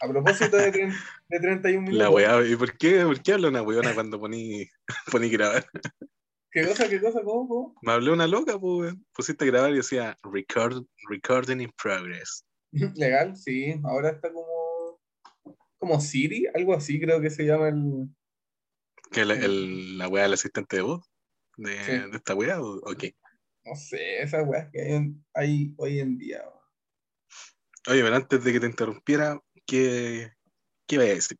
A propósito de, 31 minutos. La weá, ¿y por qué, por qué habla una weona cuando poní, poní grabar? ¿Qué cosa, qué cosa, cómo, cómo? Me habló una loca, pues, pusiste a grabar y decía record, recording in progress. Legal, sí, ahora está como, como Siri, algo así creo que se llama el... ¿Que la, el, la weá del asistente de voz? ¿De, de esta weá o qué? No sé, esas weas que hay, hay hoy en día. Oye, pero antes de que te interrumpiera, ¿qué, qué iba a decir?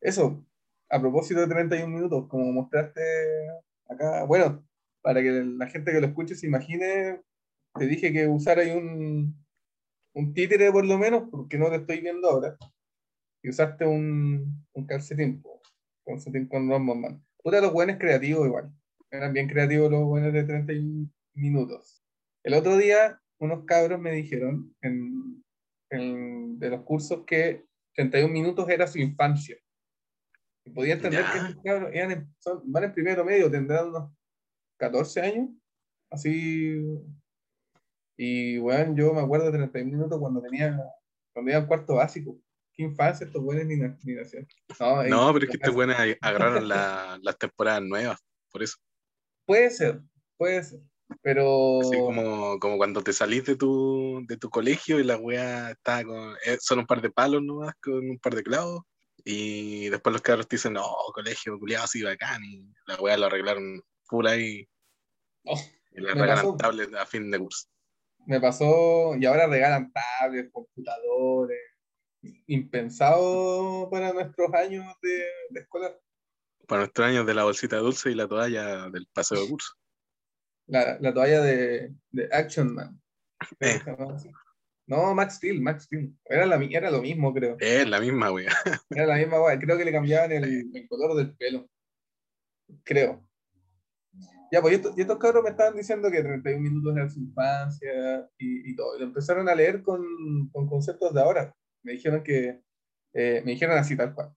Eso, a propósito de 31 minutos, como mostraste acá, bueno, para que la gente que lo escuche se imagine, te dije que usara un, un títere por lo menos, porque no te estoy viendo ahora, y usaste un, un calcetín, calcetín con Rombo Puta, los buenos creativos igual, eran bien creativos los buenos de 31 minutos. El otro día unos cabros me dijeron en, de los cursos que 31 minutos era su infancia. Y podía entender que estos cabros van en primero medio, tendrán unos 14 años, así. Y bueno, yo me acuerdo de 31 minutos cuando tenía, cuando iba al cuarto básico. Qué infancia estos buenos ni, ni No, no pero es que estos buenos agarraron las temporadas nuevas, por eso. Puede ser, puede ser. Pero. Así como, como cuando te salís de tu, de tu colegio y la wea está con. Eh, son un par de palos nomás, con un par de clavos. Y después los carros te dicen, no, colegio, culiado, así bacán. Y la wea lo arreglaron full ahí. Oh, y le regalan tablets a fin de curso. Me pasó, y ahora regalan tablets, computadores. Impensado para nuestros años de, de escuela. Para nuestros años de la bolsita dulce y la toalla del paseo de curso la, la toalla de, de, Action Man. Eh. No, Max Steel, Max Steel. Era, la, era lo mismo, creo. Es la misma, güey. Era la misma, güey. Creo que le cambiaban el, el, color del pelo. Creo. Ya, pues y estos, cabros me estaban diciendo que 31 minutos era su infancia y, y todo. Y lo empezaron a leer con, con, conceptos de ahora. Me dijeron que, eh, me dijeron así tal cual.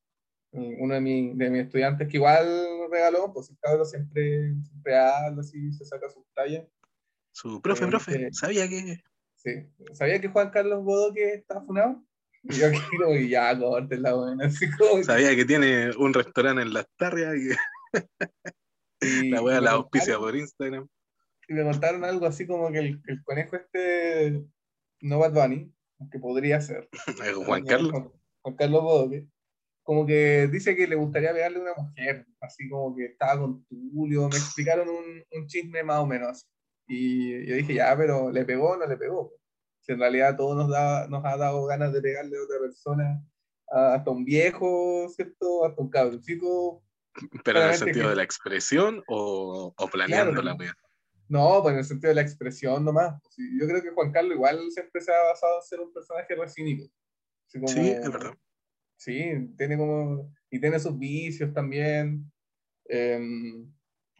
Uno de, mi, de mis estudiantes que igual regaló, pues el cabrón siempre, siempre habla así, se saca sus tallas. Su profe, profe, ¿sabía que...? Sí, ¿sabía que Juan Carlos Bodoque está funado? Y yo quiero y ya, corte la buena, así como... Sabía que tiene un restaurante en Las Tarrias y... la wea la auspicia por Instagram. Y me contaron algo así como que el, el conejo este no Bad Bunny, que podría ser. Juan Carlos. Juan Carlos Bodoque como que dice que le gustaría pegarle a una mujer, así como que estaba con Tulio, me explicaron un, un chisme más o menos. Y yo dije, ya, pero ¿le pegó o no le pegó? Si en realidad todo nos, da, nos ha dado ganas de pegarle a otra persona, hasta un viejo, ¿cierto? Hasta un cabroncito. ¿Pero en el sentido de la expresión o, o planeando la wea? No, pues en el sentido de la expresión nomás. Yo creo que Juan Carlos igual siempre se ha basado en ser un personaje recínico. Sí, es verdad. Sí, tiene como. Y tiene sus vicios también. Em,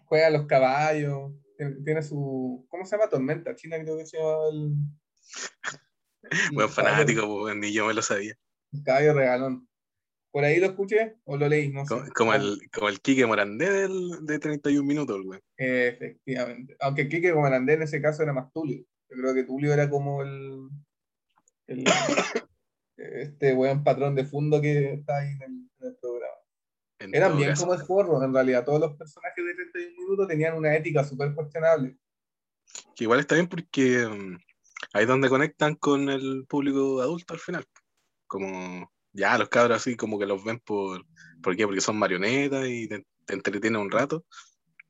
juega a los caballos. Tiene, su. ¿Cómo se llama? Tormenta. China creo que se llama el. Buen fanático, pues, ni yo me lo sabía. caballo regalón. ¿Por ahí lo escuché o lo leí? No sé. Como, el, como el Quique Morandé del, de 31 minutos, güey. efectivamente. Aunque Quique Morandé en ese caso era más Tulio. Yo creo que Tulio era como el, el este buen patrón de fondo que está ahí en el, programa. Eran bien como como forro, en realidad. Todos los personajes de 31 minutos tenían una ética súper cuestionable. Que igual está bien porque mm, ahí es donde conectan con el público adulto al final. Como ya los cabros así como que los ven por... ¿Por qué? Porque son marionetas y te, entretienen un rato.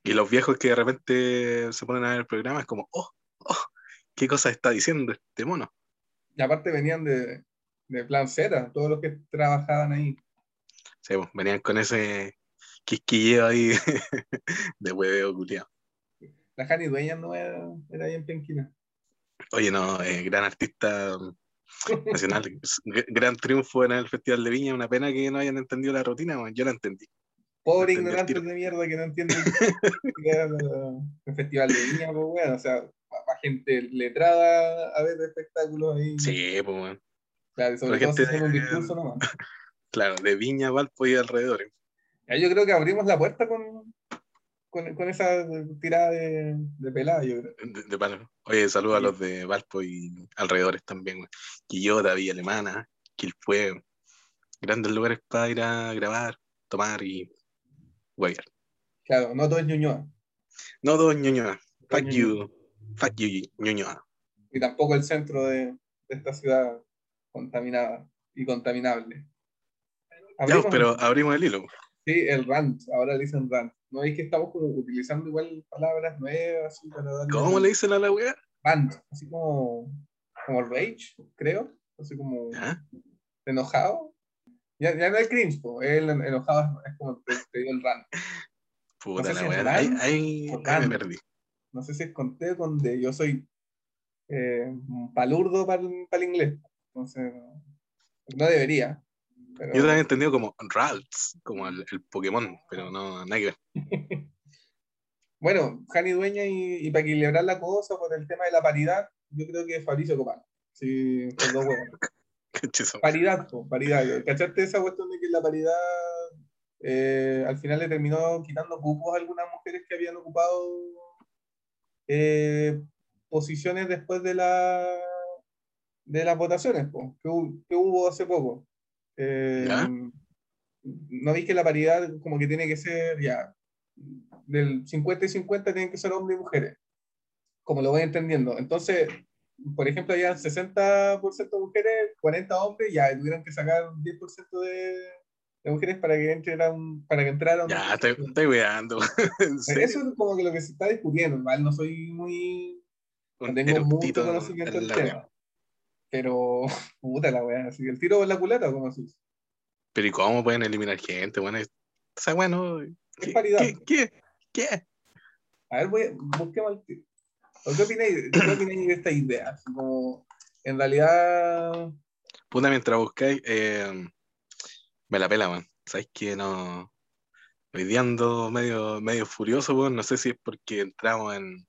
Y los viejos que de repente se ponen a ver el programa es como, oh, oh, ¿qué cosa está diciendo este mono? Y aparte venían de, de Plan Z, todos los que trabajaban ahí. Sí, pues, venían con ese quisquilleo ahí de hueveo culiado. La Jani Dueña no era, era ahí en Penquina. Oye, no, eh, gran artista nacional, gran triunfo en el Festival de Viña, una pena que no hayan entendido la rutina, yo la entendí. Pobre ignorante de mierda que no entiende el Festival de Viña, pues bueno, o sea, para gente letrada a ver espectáculos ahí. Sí, pues bueno. Claro, sobre todo si un discurso nomás. Claro, de Viña, Valpo y alrededor. yo creo que abrimos la puerta con, con, con esa tirada de, de pelada, yo creo. De, Oye, saludos a los de Valpo y alrededores también, Quillota, Villa Alemana, Quilpue, grandes lugares para ir a grabar, tomar y guayar. Claro, no todo es Ñuñoa. No todo es Ñuñoa. Fuck you. Fuck you, Ñuñoa. Y tampoco el centro de, de esta ciudad contaminada y contaminable. Ya, pero abrimos el hilo. Sí, el rant, ahora le dicen rant. No es que estamos como utilizando igual palabras nuevas así para darle ¿Cómo le dicen a la weá? rant, así como, como rage, creo, así como ¿Ah? enojado. Ya, ya no es cringe, po, el enojado es, como te, te dio el rant. Puta No sé la si rant Ahí, ahí- o ahí me perdí. No sé si es conté con de yo soy eh, palurdo para el inglés. Entonces, no, no debería. Pero, Yo también he entendido como Ralts, como el, el Pokémon, pero no, nada que ver. Bueno, Jani Dueña y, y para equilibrar la cosa por el tema de la paridad, yo creo que es Fabricio Copán. Sí, con dos huevos. Paridad, po, paridad. ¿Cachaste esa cuestión de que la paridad eh, al final le terminó quitando cupos a algunas mujeres que habían ocupado eh, posiciones después de la de las votaciones po, que, que hubo hace poco? Eh. ¿No vi que la paridad como que tiene que ser ya del 50 y 50 tienen que ser hombres y mujeres? Como lo voy entendiendo. Entonces, por ejemplo, había 60% mujeres, 40 hombres, ya tuvieron que sacar 10% de, de mujeres para que entraran, para que entraran. Ya, estoy, estoy serio. Eso es como que lo que se está discutiendo, ¿vale? No soy muy, no tengo mucho conocimiento en del tema. Pero, puta la weá, así que el tiro por la culata, como dice. Pero ¿y cómo pueden eliminar gente? Bueno, es- o sea, bueno, ¿qué, paridad. ¿qué, qué, qué? A ver, voy, busquemos el tiro. ¿O ¿Qué opináis, qué opináis de esta idea? Así como, en realidad, Puta, mientras buscáis, eh, me la pela, man. ¿Sabes que no? Hoy día ando medio, medio furioso, weón. No sé si es porque entramos en,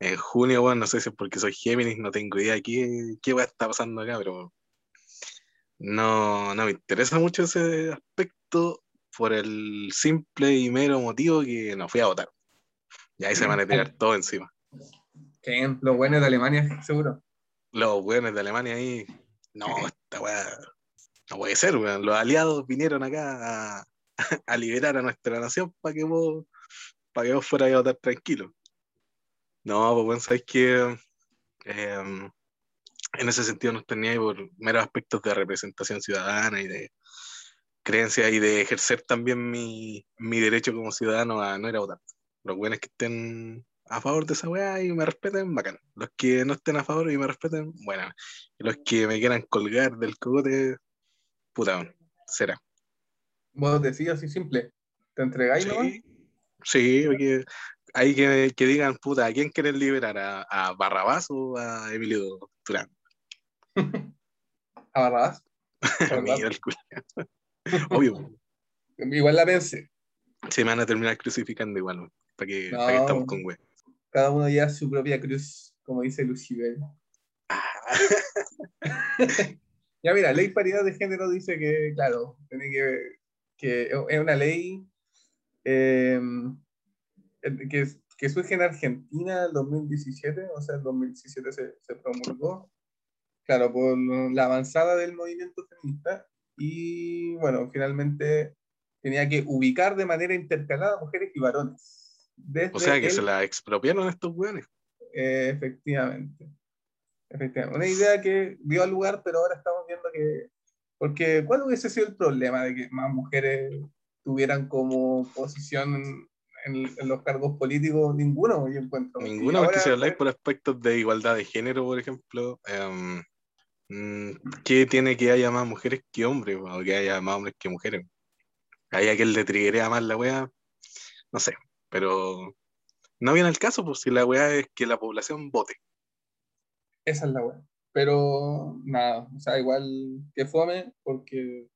en junio, weón. No sé si es porque soy Géminis, no tengo idea de qué, qué weá está pasando acá, pero no, no me interesa mucho ese aspecto por el simple y mero motivo que no fui a votar. Y ahí se van a tirar todo encima. que los buenos de Alemania, seguro. Los weones de Alemania ahí, no, esta weá no puede ser, weón. Los aliados vinieron acá a, a liberar a nuestra nación para que vos, para que vos fueras a votar tranquilo. No, pues bueno, sabes que eh, en ese sentido nos tenía por meros aspectos de representación ciudadana y de creencia y de ejercer también mi, mi derecho como ciudadano a no ir a votar. Los buenos que estén a favor de esa weá y me respeten, bacán. Los que no estén a favor y me respeten, bueno. Y los que me quieran colgar del cogote, puta, weón, será. Vos decís así simple. ¿Te entregáis? Sí, sí, porque hay que, que digan, puta, ¿a quién quieren liberar? ¿A, a Barrabás o a Emilio Durán? ¿A Barrabás? El. Obvio, Igual la pensé. se me van a terminar crucificando igual, para que, No. para que estamos con güey. Cada uno lleva su propia cruz, como dice Lucibel. Ya mira, ley paridad de género dice que, claro, tiene que, que es una ley eh, que, que surge en Argentina en 2017, o sea, en 2017 se, se promulgó, claro, por la avanzada del movimiento feminista y, bueno, finalmente tenía que ubicar de manera intercalada mujeres y varones. Desde O sea que el- se la expropiaron estos weones. eh, efectivamente. Efectivamente. Una idea que dio lugar, pero ahora estamos viendo que. Porque, ¿cuál hubiese sido el problema de que más mujeres tuvieran como posición en, los cargos políticos? Ninguno, yo encuentro. Ninguno, porque ahora, si habláis por aspectos de igualdad de género, por ejemplo, em, mm, ¿qué tiene que haya más mujeres que hombres? O que haya más hombres que mujeres. Hay aquel le triguea más la wea, no sé, pero no viene el caso, pues si la wea es que la población vote. Esa es la buena. Pero, nada, o sea, igual que fome, porque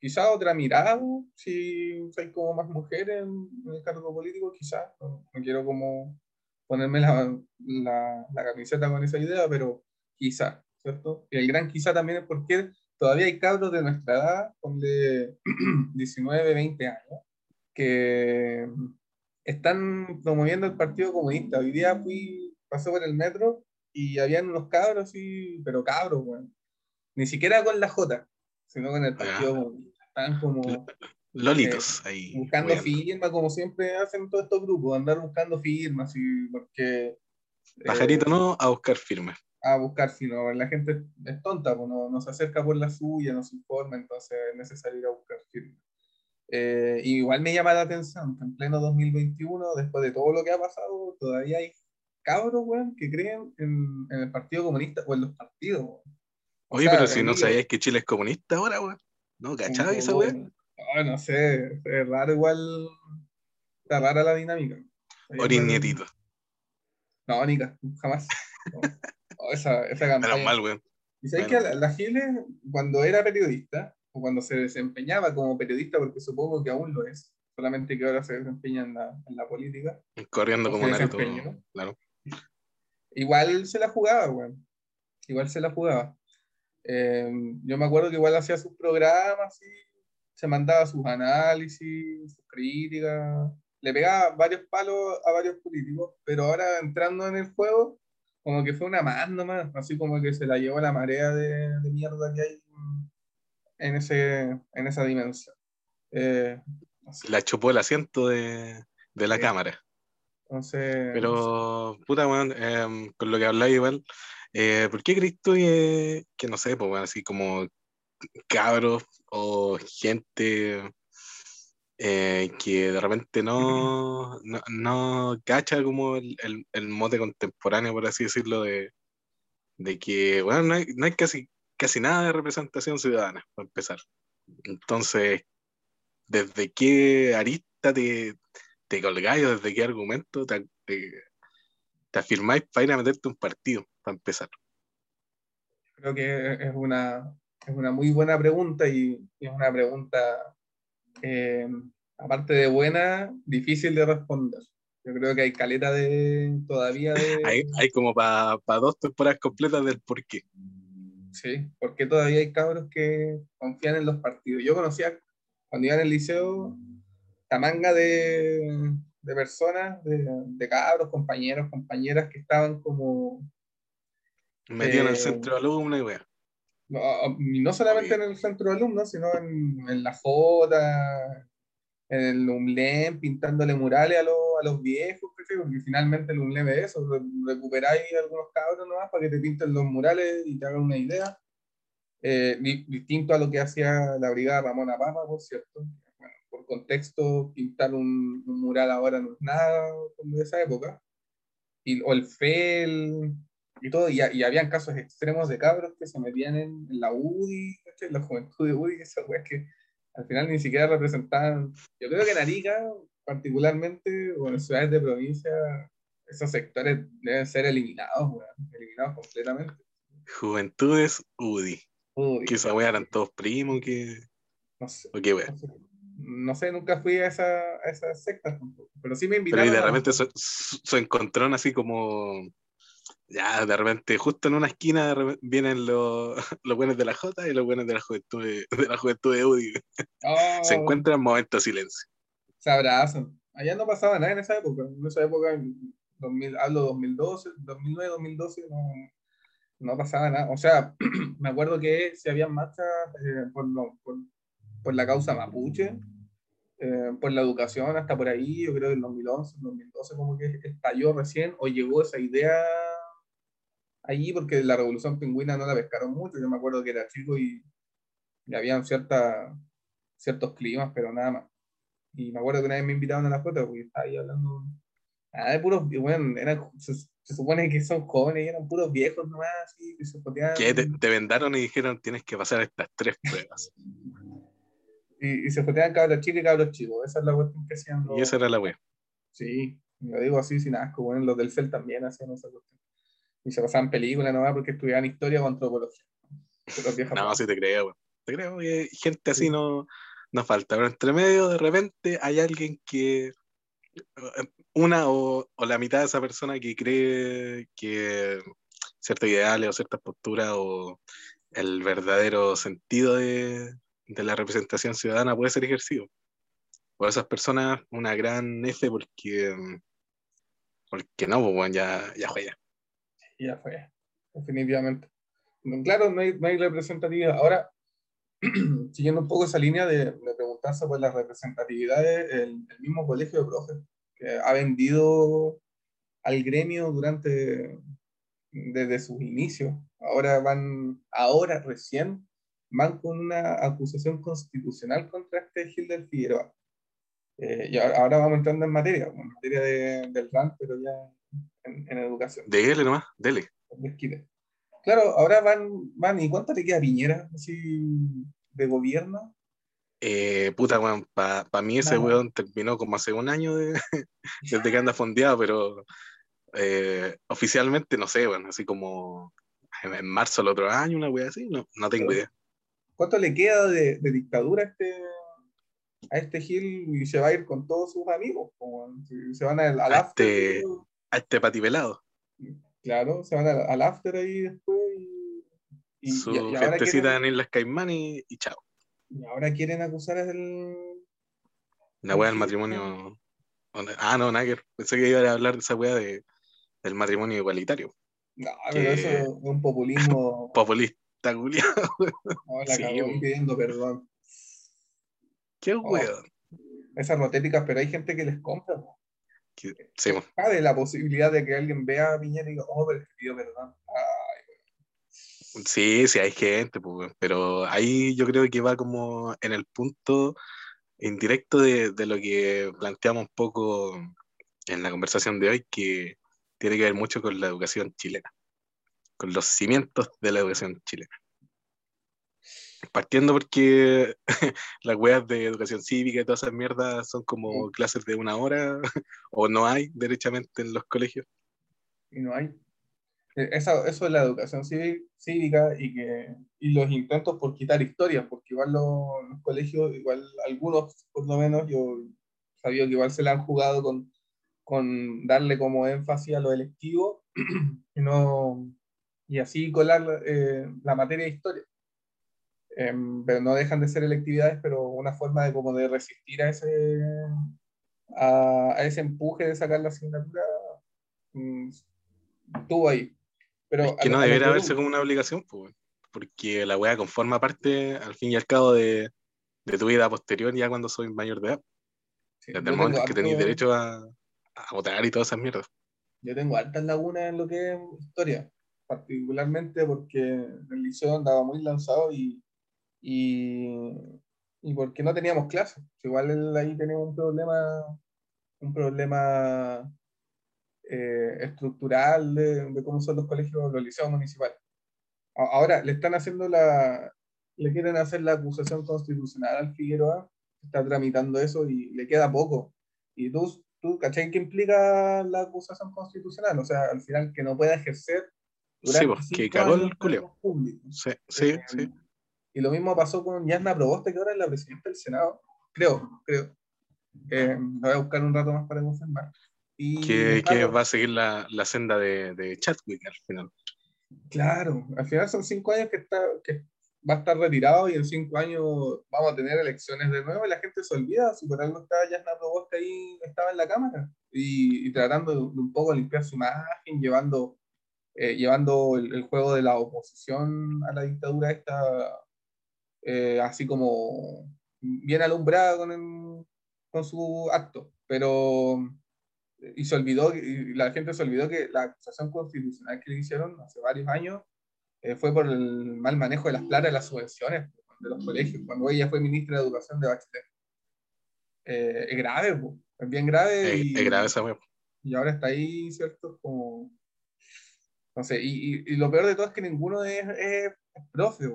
quizá otra mirada, si hay como más mujeres en, el cargo político, quizá, no, no quiero como ponerme la, la, la camiseta con esa idea, pero quizá, ¿cierto? Y el gran quizá también es porque todavía hay cabros de nuestra edad, de 19, 20 años, que están promoviendo el Partido Comunista. Hoy día fui, pasé por el metro y habían unos cabros así, pero cabros, weón. Ni siquiera con la J, sino con el Partido Comunista. Están como Lolitos eh, ahí. buscando firmas, como siempre hacen todos estos grupos, andar buscando firmas, y porque... Pajarito eh, no, a buscar firmas. A buscar firmas. La gente es tonta, pues no, no, se acerca por la suya, no se informa, entonces es necesario ir a buscar firmas. Eh, igual me llama la atención que en pleno 2021, después de todo lo que ha pasado, todavía hay cabros, weón, que creen en, en, el Partido Comunista o en los partidos, weón. Oye, pero si no sabías que Chile es comunista ahora, weón. ¿No cachaba esa weón? No, no sé, es raro igual. Está rara la dinámica. Orin Nietito. No, Nica, jamás. No. esa, esa campaña. Menos mal, weón. Y sabes que la, la Gile, cuando era periodista, o cuando se desempeñaba como periodista, porque supongo que aún lo es, solamente que ahora se desempeña en la, en la política. Corriendo como Naruto, claro. Igual se la jugaba, weón. Igual se la jugaba. Eh, yo me acuerdo que igual hacía sus programas y se mandaba sus análisis, sus críticas, le pegaba varios palos a varios políticos, pero ahora entrando en el juego, como que fue una más nomás, así como que se la llevó la marea de, de mierda que hay en, ese, en esa dimensión. Eh, la chupó el asiento de, de la cámara. Entonces, Pero, puta, weón, eh, con lo que habláis igual, eh, ¿por qué crees tú que, que, no sé, pues, bueno, así como cabros o gente eh, que de repente no, no, no cacha como el, el, el, mote contemporáneo, por así decirlo, de, de que, bueno, no hay, no hay casi, casi nada de representación ciudadana, para empezar. Entonces, ¿desde qué arista te, te colgáis o desde qué argumento te, te, te afirmáis para ir a meterte un partido, para empezar? Creo que es una, es una muy buena pregunta y, y es una pregunta, eh, aparte de buena, difícil de responder. Yo creo que hay caleta de todavía de... Hay, hay como para pa dos temporadas completas del por qué. Sí, porque todavía hay cabros que confían en los partidos. Yo conocía, cuando iba en el liceo, la manga de, de personas, de, de, cabros, compañeros, compañeras que estaban como... Metidos eh, en el centro de alumnos y wea. No, no solamente en el centro de alumnos, sino en, en la Jota, en el UMLEM, pintándole murales a, lo, a los viejos, porque finalmente el UMLEM es eso, recuperáis algunos cabros nomás para que te pinten los murales y te hagan una idea. Eh, distinto a lo que hacía la brigada Ramona Parra, por cierto. Bueno, por contexto, pintar un, un, mural ahora no es nada como de esa época. Y, o el FEL, y todo, y, y habían casos extremos de cabros que se metían en, en la UDI, en la juventud de UDI, esas weas que al final ni siquiera representaban. Yo creo que en Arica, particularmente, o en ciudades de provincia, esos sectores deben ser eliminados, weón, eliminados completamente. Juventudes UDI. UDI que esa wea eran todos primos, que. No sé. No sé, no sé, nunca fui a, esa, a esas sectas tampoco, pero sí me invitaron. Pero y de repente su, su encontrón así como ya de repente justo en una esquina vienen los, los buenos de la J y los buenos de la juventud de, de la juventud de UDI. Oh. Se encuentran en momentos de silencio. Se abrazan. Allá no pasaba nada en esa época. En esa época, en 2000, hablo 2012, 2009, 2012, no, no pasaba nada. O sea, me acuerdo que si había marchas eh, por, por, por, la causa mapuche, eh, por la educación, hasta por ahí, yo creo que en 2011, 2012, como que estalló recién o llegó esa idea allí porque la revolución pingüina no la pescaron mucho. Yo me acuerdo que era chico y, y habían cierta, ciertos climas, pero nada más. Y me acuerdo que una vez me invitaron a la foto porque estaba ahí hablando. Ah, de puros, bueno, eran, se, se, supone que son jóvenes y eran puros viejos nomás, así, que se poteaban. Que te, te, vendaron y dijeron tienes que pasar estas tres pruebas. y, y, se foteaban cabros chicos y cabros chicos. Esa es la cuestión que hacían. Los... Y esa era la wea. Sí, lo digo así sin asco, bueno, los del CEL también hacían esa cuestión y se pasaban películas nomás porque estudiaban historia o antropología. No, sí te creo, güey. Te creo que gente así sí. no, no falta. Pero entre medio, de repente, hay alguien que. Una o, o, la mitad de esa persona que cree que ciertos ideales o ciertas posturas o el verdadero sentido de, de la representación ciudadana puede ser ejercido. Por esas personas, una gran F porque. Porque no, pues bueno, ya, ya juega y ya fue, definitivamente. Claro, no hay, no hay representatividad. Ahora, siguiendo un poco esa línea de, preguntarse por las representatividades, el, el, mismo colegio de profes, que ha vendido al gremio durante, desde sus inicios, ahora van, ahora recién, van con una acusación constitucional contra este Gil del Figueroa. Eh, y ahora, vamos entrando en materia, en materia de, del RAN, pero ya en, en educación. Dele nomás, dele. Claro, ahora van, van, ¿y cuánto le queda Piñera así de gobierno? Eh, puta, weón, para mí ese weón terminó como hace un año de, desde que anda fondeado, pero eh, oficialmente no sé, bueno, así como en, marzo del otro año, una wea así, no, no tengo idea. ¿Cuánto le queda de, de, dictadura a este, a este Gil y se va a ir con todos sus amigos? Como, se van al, al a este, a este patipelado. Claro, se van al, after ahí después y. Su y, gentecita en las Caimán y, chao. Y ahora quieren acusar al. La wea del matrimonio. Ah, no, Nagger. Pensé que iba a hablar de esa wea de, del matrimonio igualitario. No, pero eso es un populismo. Populista, culiado. No, la sí, pidiendo perdón. Qué oh, Esas rotéticas, pero hay gente que les compra. Sí, Cabe la posibilidad de que alguien vea a Piñera y diga, oh, pero pidió perdón. Sí, sí, hay gente, pues, pero ahí yo creo que va como en el punto indirecto de, de, lo que planteamos un poco en la conversación de hoy, que tiene que ver mucho con la educación chilena, con los cimientos de la educación chilena. Partiendo porque las weas de educación cívica y todas esas mierdas son como clases de una hora o no hay derechamente en los colegios. Y no hay. E, eso, eso es la educación cívica y, que, y los intentos por quitar historias, porque igual los, colegios, igual algunos por lo menos, yo sabía que igual se la han jugado con, con darle como énfasis a lo electivo y, no, y así colar eh, la materia de historia. Em, pero no dejan de ser electividades, pero una forma de como de resistir a ese, a, ese empuje de sacar la asignatura mm, estuvo ahí. Pero es que no debería verse como una obligación, pues, porque la weá conforma parte, al fin y al cabo, de, de tu vida posterior, ya cuando soy mayor de edad. Desde el momento que tenéis derecho a, a, votar y todas esas mierdas. Yo tengo altas lagunas en lo que es historia, particularmente porque el liceo andaba muy lanzado y y, y porque no teníamos clases. Igual ahí tenemos un problema, un problema eh, estructural de, cómo son los colegios, los liceos municipales. Ahora, le están haciendo la, le quieren hacer la acusación constitucional al Figueroa, está tramitando eso y le queda poco. Y tú, tú ¿cachai qué implica la acusación constitucional? O sea, al final que no pueda ejercer sí, pues, que cagó el Sí, sí, eh, sí. Y lo mismo pasó con Yasna Proboste, que ahora es la presidenta del Senado. Creo, creo. Eh, voy a buscar un rato más para confirmar. Y, que, que va a seguir la, la senda de, de, Chadwick al final. Claro, al final son cinco años que, está, que va a estar retirado y en cinco años vamos a tener elecciones de nuevo y la gente se olvida si por algo está Yasna Proboste ahí, estaba en la Cámara y, y tratando de, un poco limpiar su imagen, llevando, eh, llevando el, el, juego de la oposición a la dictadura esta eh, así como bien alumbrada con, con su acto, pero y se olvidó, y la gente se olvidó que la acusación constitucional que le hicieron hace varios años eh, fue por el mal manejo de las plata de las subvenciones de los colegios, cuando ella fue ministra de Educación de Bachelet. Eh, es grave, es bien grave. Es, y, es grave esa Y ahora está ahí, ¿cierto? Como, no sé, y, y, lo peor de todo es que ninguno es, es, es profe.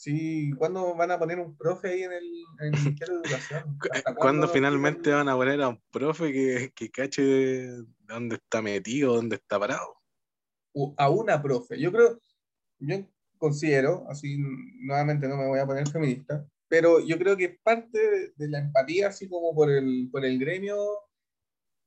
Sí, ¿cuándo van a poner un profe ahí en el, en el Ministerio de Educación? ¿Cuándo finalmente van a poner a un profe que, que cache dónde está metido, dónde está parado? A una profe. Yo creo, yo considero, así nuevamente no me voy a poner feminista, pero yo creo que parte de la empatía, así como por el, por el gremio,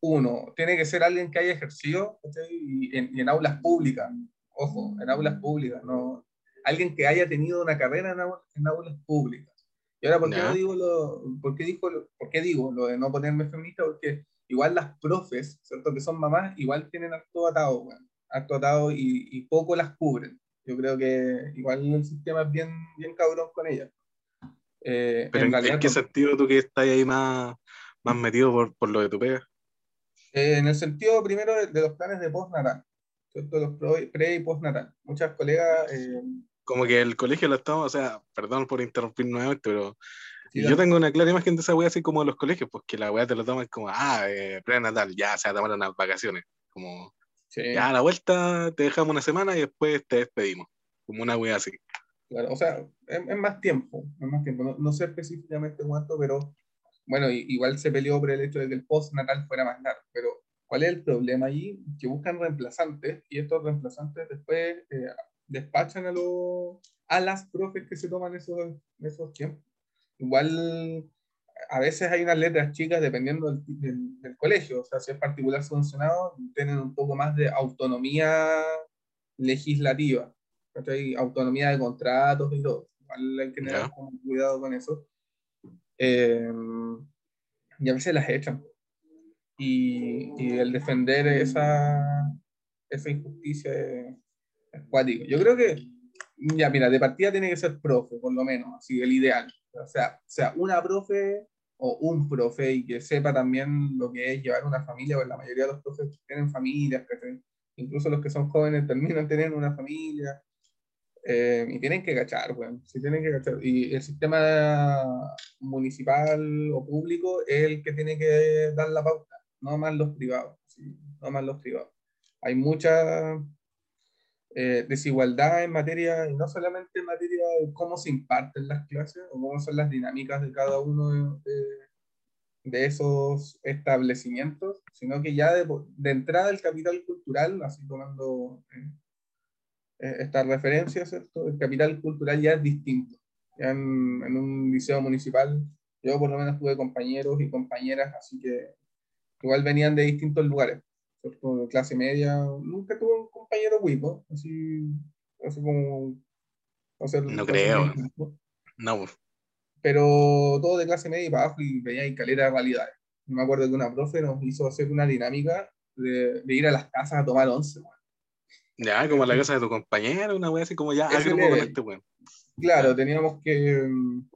uno, tiene que ser alguien que haya ejercido y en, y en aulas públicas, ojo, en aulas públicas, no, alguien que haya tenido una carrera en, aulas públicas. Y ahora, ¿por qué, no digo lo, por, qué digo ¿por qué digo lo de no ponerme feminista? Porque igual las profes, ¿cierto? Que son mamás, igual tienen acto atado, bueno, acto atado y, y, poco las cubren. Yo creo que igual el sistema es bien, bien cabrón con ellas. Eh, Pero en, realidad ¿en qué sentido tú que estás ahí más, más metido por, por lo de tu pega? Eh, en el sentido primero de, de los planes de postnatal, ¿cierto? Los pro- pre y postnatal. Muchas colegas, eh, Como que el colegio lo estamos, o sea, perdón por interrumpir nuevamente, pero sí, yo tengo una clara imagen de esa weá así como de los colegios, pues que la weá te lo toman como, ah, eh, prenatal, ya se va a tomar unas vacaciones. Como, sí, ya a la vuelta te dejamos una semana y después te despedimos. Como una weá así. claro. O sea, es, es más tiempo, es más tiempo. No, no sé específicamente cuánto, pero bueno, igual se peleó por el hecho de que el postnatal fuera más largo. Pero, ¿cuál es el problema allí? Que buscan reemplazantes y estos reemplazantes después eh, despachan a, los, a las profes que se toman esos, esos tiempos. Igual a veces hay unas letras chicas dependiendo del, del- del colegio, o sea, si es particular subvencionado, tienen un poco más de autonomía legislativa, ¿cachai? autonomía de contratos y todo. Igual hay que tener como cuidado con eso. Eh, y a veces las echan. Y, y el defender esa, esa injusticia es, es cuático. Yo creo que, ya mira, de partida tiene que ser profe, por lo menos, así, el ideal. O sea, sea una profe o un profe y que sepa también lo que es llevar una familia, porque la mayoría de los profes tienen familias, incluso los que son jóvenes terminan teniendo una familia. eh, y tienen que cachar, weón. Sí, tienen que cachar. Y el sistema municipal o público es el que tiene que dar la pauta, no más los privados. sí, no más los privados. Hay mucha eh, desigualdad en materia, y no solamente en materia de cómo se imparten las clases o cómo son las dinámicas de cada uno de, esos establecimientos, sino que ya de, de entrada el capital cultural, así tomando eh, eh, estas referencias, ¿cierto? el capital cultural ya es distinto. Ya en un liceo municipal, yo por lo menos tuve compañeros y compañeras, así que igual venían de distintos lugares, clase media. Nunca tuve un compañero huipo, así, así como... o sea, No creo. bien, No, pero todo de clase media y para abajo y veía ahí calera de realidades. Me acuerdo que una profe nos hizo hacer una dinámica de, de ir a las casas a tomar once. ya como a la casa de tu compañero, una weá así como ya, grupo con este weón. Claro, teníamos que, mm,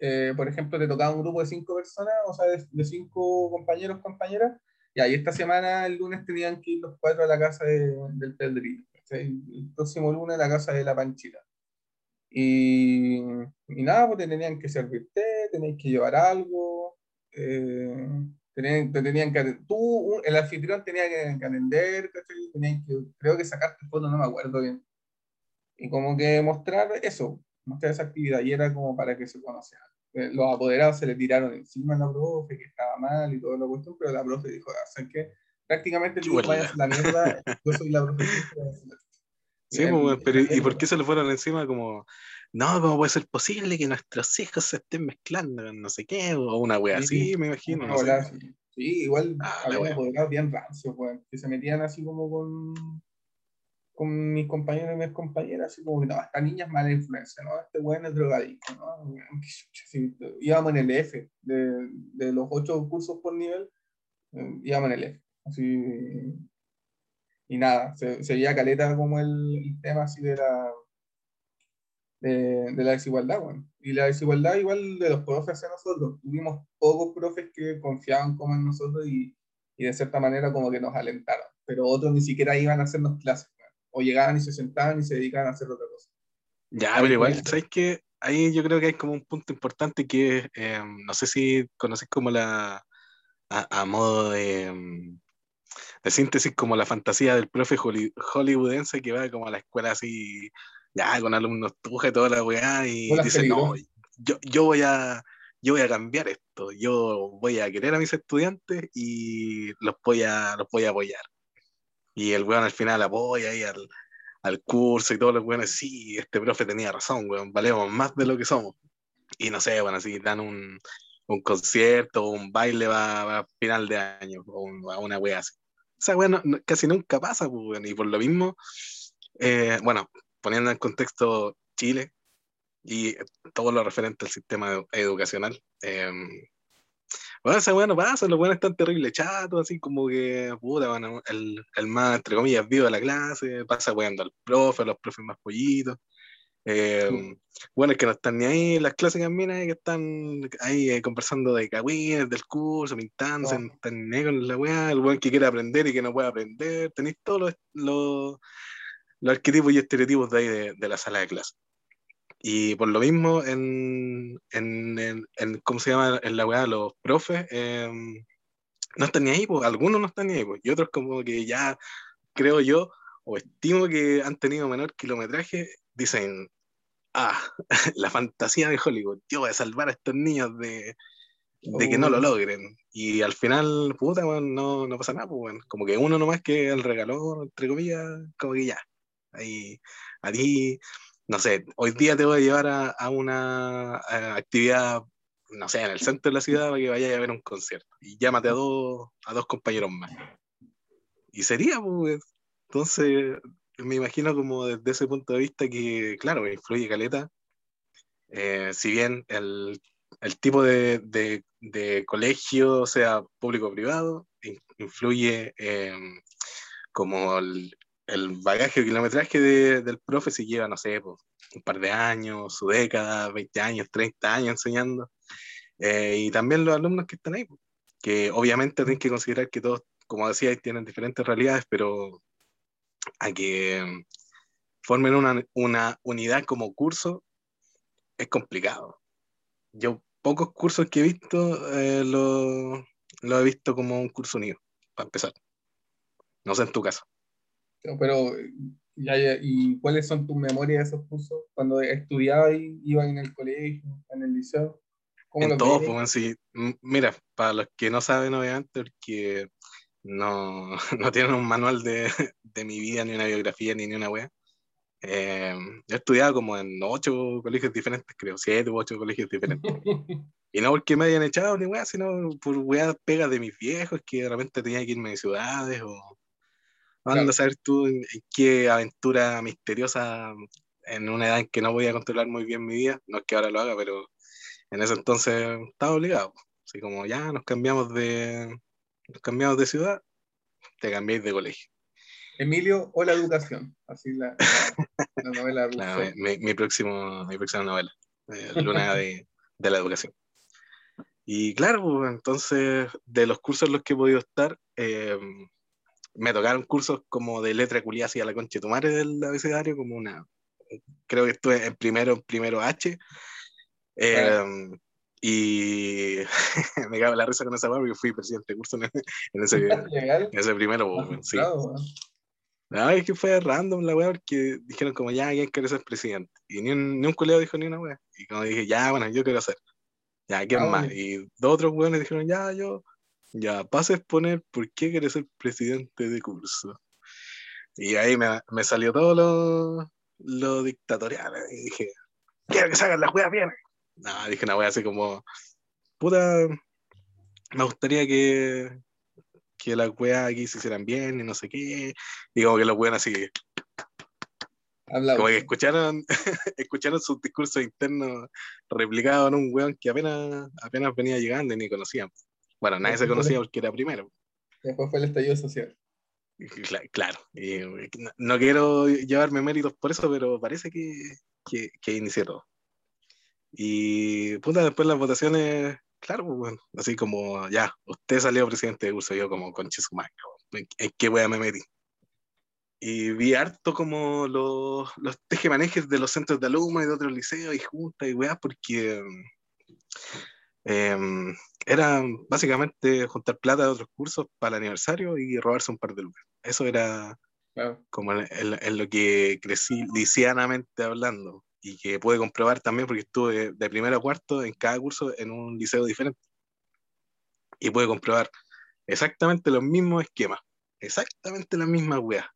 eh, por ejemplo, te tocaba un grupo de cinco personas, o sea, de, de cinco compañeros, compañeras, y ahí esta semana, el lunes, tenían que ir los cuatro a la casa de- del Pedrito. El próximo lunes a la casa de la Panchita. Y, y nada, pues te tenían que servir té, que llevar algo, eh, tenían, te tenían que, tú, el anfitrión tenía que, que atender, que, creo que sacarte fotos, no me acuerdo bien. Y como que mostrar eso, mostrar esa actividad, y era como para que se conocieran. Eh, Los apoderados se le tiraron encima a la profe, que estaba mal y todo lo cuestión, pero la profe dijo, "Ah, ¿sabes qué? Prácticamente váyanse a la mierda, yo soy la profe. váyanse a la- Sí, pues, pero ¿y por qué se le fueron encima como, no, cómo puede ser posible que nuestros hijos se estén mezclando con no sé qué, o una wea Sí, así, me imagino, no sé. Sí, igual Ah, había apoderados bien rancios, weón, que se metían así como con, con mis compañeros y mis compañeras, así como que no, esta niña es mala influencia, ¿no? Este weón es drogadicto, ¿no? Íbamos en el F, de, de los ocho cursos por nivel, eh, íbamos en el F, así, y nada, se, se veía caleta como el, tema así de la, de, de la desigualdad, weón. Y la desigualdad igual de los profes hacia nosotros. Tuvimos pocos profes que confiaban como en nosotros y, y de cierta manera como que nos alentaron, pero otros ni siquiera iban a hacernos clases. O llegaban y se sentaban y se dedicaban a hacer otra cosa. Ya, pero igual, fue. ¿sabes qué? Ahí yo creo que hay como un punto importante que eh, no sé si conoces como la, a, a modo de, em, de síntesis, como la fantasía del profe holly- hollywoodense que va como a la escuela así, ya con alumnos tuja y toda la weá, y dice, no, yo, yo voy a, yo voy a cambiar esto, yo voy a querer a mis estudiantes y los voy a, los voy a apoyar. Y el weón al final apoya ahí al, al curso y todos los weones, sí, este profe tenía razón, weón, valemos más de lo que somos. Y no sé, bueno, así dan un, un concierto un baile va a final de año o a una wea así. O sea, bueno, casi nunca pasa, pues, weón, y por lo mismo, eh, bueno, poniendo en contexto Chile y todo lo referente al sistema edu- educacional, eh, bueno, esa weá no pasa, los weones están terrible chatos, así como que, puta, bueno, el, el más, entre comillas, vivo de la clase, pasa weando al profe, a los profes más pollitos. Eh, bueno, es que no están ni ahí las clásicas minas que están ahí eh, conversando de cagüines, del curso, pintándose, no están ni ahí con la weá, el weón que quiere aprender y que no puede aprender, tenéis todos los, los, los arquetipos y estereotipos de ahí de, de la sala de clase. Y por lo mismo, en, en, en- en- ¿cómo se llama? En la weá, los profes, eh, no están ni ahí, pues, algunos no están ni ahí, pues, y otros como que ya, creo yo, o estimo que han tenido menor kilometraje, dicen, ah, la fantasía de Hollywood, yo voy a salvar a estos niños de, de que no lo Oh. logren. Y al final, puta, weón, no, no pasa nada, pues, weón. como que uno nomás que el regaló, entre comillas, como que ya. Ahí, a ti, no sé, hoy día te voy a llevar a, a una actividad, no sé, en el centro de la ciudad para que vayas a ver un concierto. Y llámate a dos, a dos compañeros más. Y sería, pues, entonces, me imagino como desde ese punto de vista que, claro, influye caleta. Eh, si bien el, el tipo de, de- colegio, sea público o privado, in- influye eh, como el, el bagaje o kilometraje de- del profe si lleva, no sé, un par de años, su década, 20 años, 30 años enseñando. Eh, y también los alumnos que están ahí, que obviamente tienen que considerar que todos, como decía, tienen diferentes realidades, pero a que mm, formen una, una unidad como curso es complicado. Yo pocos cursos que he visto eh, lo, lo he visto como un curso unido, para empezar. No sé en tu caso. Pero, ¿y cuáles son tus memorias de esos cursos? Cuando estudiabas y ibas en el colegio, en el liceo. ¿Cómo En todo, pues, sí. Mira, para los que no saben, obviamente, porque no, no tienen un manual de, de mi vida, ni una biografía, ni, ni una wea. Eh, yo he estudiado como en ocho colegios diferentes, creo, siete u ocho colegios diferentes. Y no porque me hayan echado ni weá, sino por weas pegas de mis viejos, que de repente tenía que irme de ciudades o anda Claro. a saber tú en, en qué aventura misteriosa en una edad en que no voy a controlar muy bien mi vida. No es que ahora lo haga, pero en ese entonces estaba obligado. Así como ya nos cambiamos de, nos cambiamos de ciudad, te cambiáis de colegio. Emilio o la educación. Así la, la, la novela Rousseau. mi, mi próximo, mi próxima novela, eh, Luna de, de la Educación. Y claro, pues, entonces, de los cursos en los que he podido estar, eh, me tocaron cursos como de letra culiada hacia la concha de del abecedario, como una, creo que estuve en primero, en primero H, eh, y me cago en la risa con esa porque fui presidente de curso en, en ese, en ese primero, weón, sí. Claro. Ah, es que fue random la weá porque dijeron como ya, ¿quién quiere ser presidente? Y ni un, ni un colega dijo ni una weá. Y como dije, ya, bueno, yo quiero ser. Ya, ¿quién Ah, más? bueno. Y dos otros weones dijeron, ya, yo. Ya, pasa a exponer por qué quieres ser presidente de curso. Y ahí me, me salió todo lo, lo dictatorial. Y dije, quiero que se hagan las weas bien. No, dije una wea así como, puta, me gustaría que, que las weas aquí se hicieran bien y no sé qué. Y como que los weones así, como que escucharon, escucharon sus discursos internos replicados en un weón que apenas, apenas venía llegando y ni conocían. Bueno, nadie se conocía porque era primero. Después fue el estallido social. Claro, y no, quiero llevarme méritos por eso, pero parece que, que, que inicié todo. Y puta, después las votaciones, claro, pues, bueno, así como ya, usted salió presidente de curso, yo como conche su madre, weón, ¿en, en qué wea me metí? Y vi harto como los, los tejemanejes de los centros de alumnos y de otros liceos y juntas y weas, porque em, era básicamente juntar plata de otros cursos para el aniversario y robarse un par de lucas. Eso era como en, en- en lo que crecí licianamente hablando y que pude comprobar también porque estuve de primero a cuarto en cada curso en un liceo diferente. Y pude comprobar exactamente los mismos esquemas, exactamente las mismas weas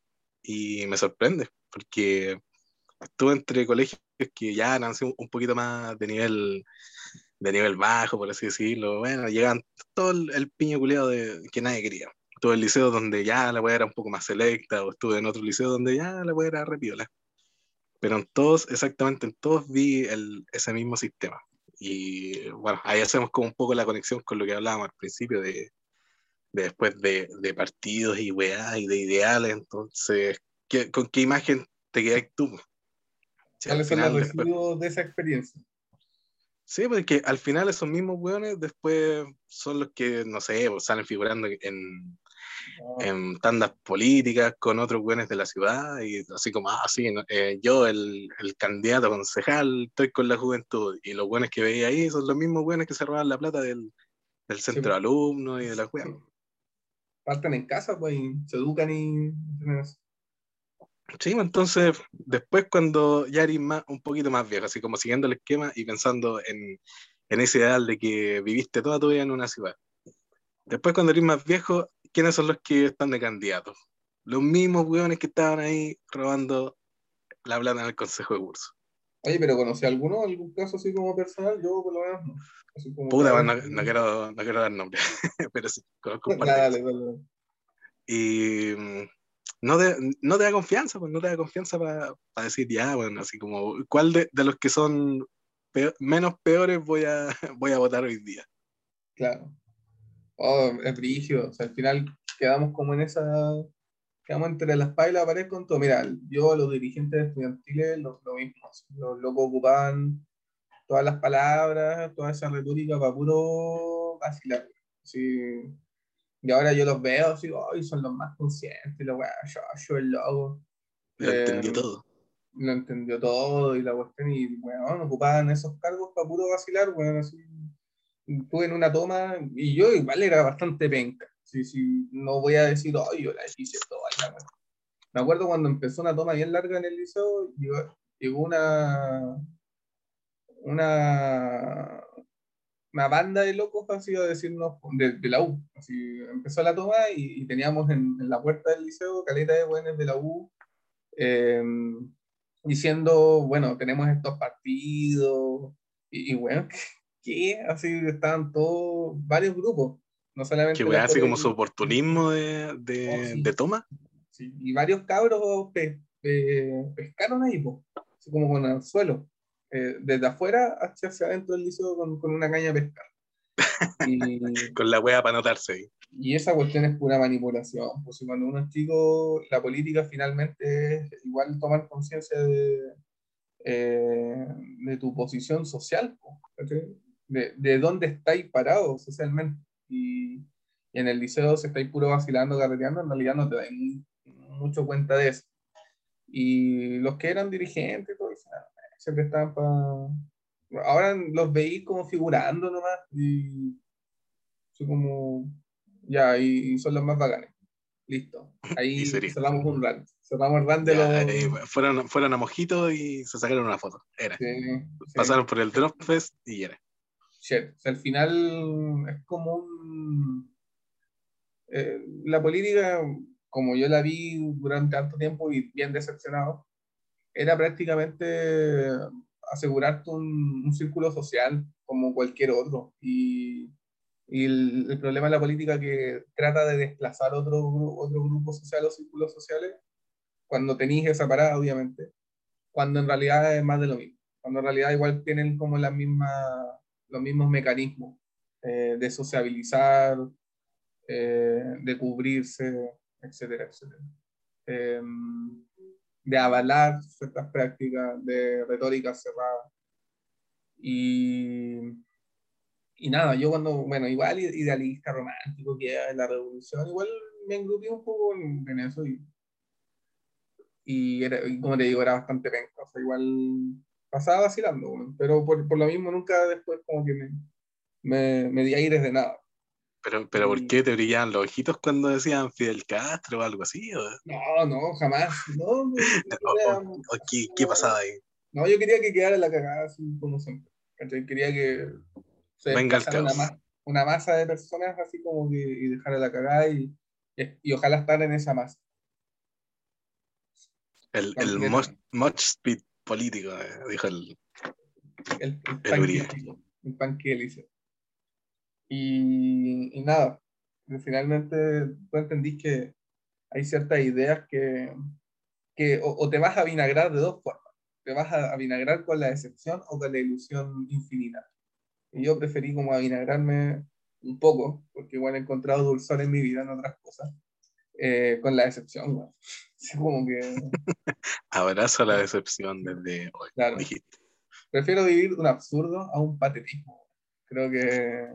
y me sorprende porque estuve entre colegios que ya eran un, un poquito más de nivel de nivel bajo, por así decirlo, bueno, llegan todo el, el piño culeado de, que nadie quería estuve en liceos donde ya la weá era un poco más selecta, o estuve en otro liceo donde ya la weá era repiola. Pero en todos, exactamente en todos vi el, ese mismo sistema. Y bueno, ahí hacemos como un poco la conexión con lo que hablábamos al principio de, de después de, de partidos y weá y de ideales. Entonces, ¿qué- ¿con qué imagen te quedas tú? Sí, ¿Cuáles son los después- de esa experiencia? Sí, porque al final esos mismos weones después son los que, no sé, pues, salen figurando en, Ah, en tandas políticas con otros weones de la ciudad y así como, ah, sí, no, eh, yo, el, el candidato concejal, estoy con la juventud y los weones que veía ahí son los mismos weones que se roban la plata del, del centro de pues. alumnos y de la weas. sí. Parten en casa, pues, y se educan y... Sí, pues, entonces después cuando ya eres más, un poquito más viejo, así como siguiendo el esquema y pensando en, en ese ideal de que viviste toda tu vida en una ciudad. Después cuando eres más viejo, ¿quiénes son los que están de candidatos? Los mismos hueones que estaban ahí robando la plata en el consejo de curso. Oye, pero ¿conocí alguno? ¿Algún caso así como personal? Yo por lo menos no. Así como Puta, cada no, quiero, no quiero dar nombres, pero sí, conozco un par de dale, dale. Y mm, no te, no te da confianza, pues no te da confianza para decir, ya, bueno, así como, ¿cuál de, de los que son menos peores voy a, voy a votar hoy día? Claro. Oh, es brígido. O sea, al final quedamos como en esa. Quedamos entre la espalda y la pared con todo. Mira, yo, los dirigentes estudiantiles, lo, lo mismo. Los locos ocupaban todas las palabras, toda esa retórica para puro vacilar. Sí. Y ahora yo los veo así, hoy son los más conscientes, los weá, yo, yo el loco. Lo Eh, entendió todo. lo entendió todo y la cuestión, y bueno, ocupaban esos cargos para puro vacilar, bueno, así. Estuve en una toma y yo igual era bastante penca. Sí, sí, no voy a decir, oh, yo la hice toda. y la wea". Me acuerdo cuando empezó una toma bien larga en el liceo, llegó, llegó una, una, una banda de locos así a decirnos de, de la U. Así, empezó la toma y, y teníamos en, en, la puerta del liceo caleta de buenos de la U eh, diciendo, bueno, tenemos estos partidos y, y bueno, ¿qué? Así estaban todos, varios grupos. No solamente Que así como su oportunismo de, de, Oh, sí. de toma. Sí, y varios cabros pe- pe- pescaron ahí, po, así como con el suelo, eh, desde afuera hacia, hacia adentro del liceo con, con una caña de pescar. Y, Con la weá para anotarse y esa cuestión es pura manipulación. Pues si cuando uno es chico, la política finalmente es igual tomar conciencia de, eh, de tu posición social, ¿cachai? de, de dónde estáis parados socialmente. Y, y en el liceo, si estáis puro vacilando, carreteando, en realidad no te dais mu- mucho cuenta de eso. Y los que eran dirigentes, siempre estaban para. Ahora los veis como figurando nomás. Y. Así como. Ya, y, son los más bacanes. Listo. Ahí cerramos un rant. Cerramos el rant de Ya, los. eh, fueron, fueron a Mojito y se sacaron una foto. Era. Sí, sí. Pasaron por el Drop Fest y era. Shit. O sea, al final es como un. eh, la política, como yo la vi durante tanto tiempo y bien decepcionado, era prácticamente asegurarte un, círculo social como cualquier otro. Y, y el, problema de la política que trata de desplazar otro, otro grupo social o círculos sociales, cuando tenéis esa parada, obviamente, cuando en realidad es más de lo mismo. Cuando en realidad igual tienen como la misma, los mismos mecanismos eh, de sociabilizar, eh, de cubrirse, etcétera, etcétera. Eh, de avalar ciertas prácticas de retórica cerrada. Y, y nada, yo cuando, bueno, igual idealista, romántico, que era la revolución, igual me engrupí un poco en, en eso y, y, era, y como te digo, era bastante penca, o sea, igual pasaba vacilando, pero por, por lo mismo nunca después como que me, me, me di aires de nada. Pero, pero ¿por qué te brillaban los ojitos cuando decían Fidel Castro o algo así? ¿O, No, no, jamás. No, qué, qué pasaba ahí? no, yo quería que quedara la cagada así como siempre. ¿cachai? Quería que se Venga el una, caos. una masa de personas así como que y dejara la cagada y, y, y ojalá estar en esa masa. El, el mosh, mosh speed político, eh, dijo el. El, el El panque, el delicia. Y, y nada, finalmente tú entendís que hay ciertas ideas que, que o, o te vas a vinagrar de dos formas. Te vas a, a vinagrar con la decepción o con la ilusión infinita. Y yo preferí como avinagrarme un poco, porque igual he encontrado dulzor en mi vida en otras cosas. eh, con la decepción, güey. como que... Abrazo a la decepción desde hoy, claro. dijiste. Prefiero vivir un absurdo a un patetismo. Creo que...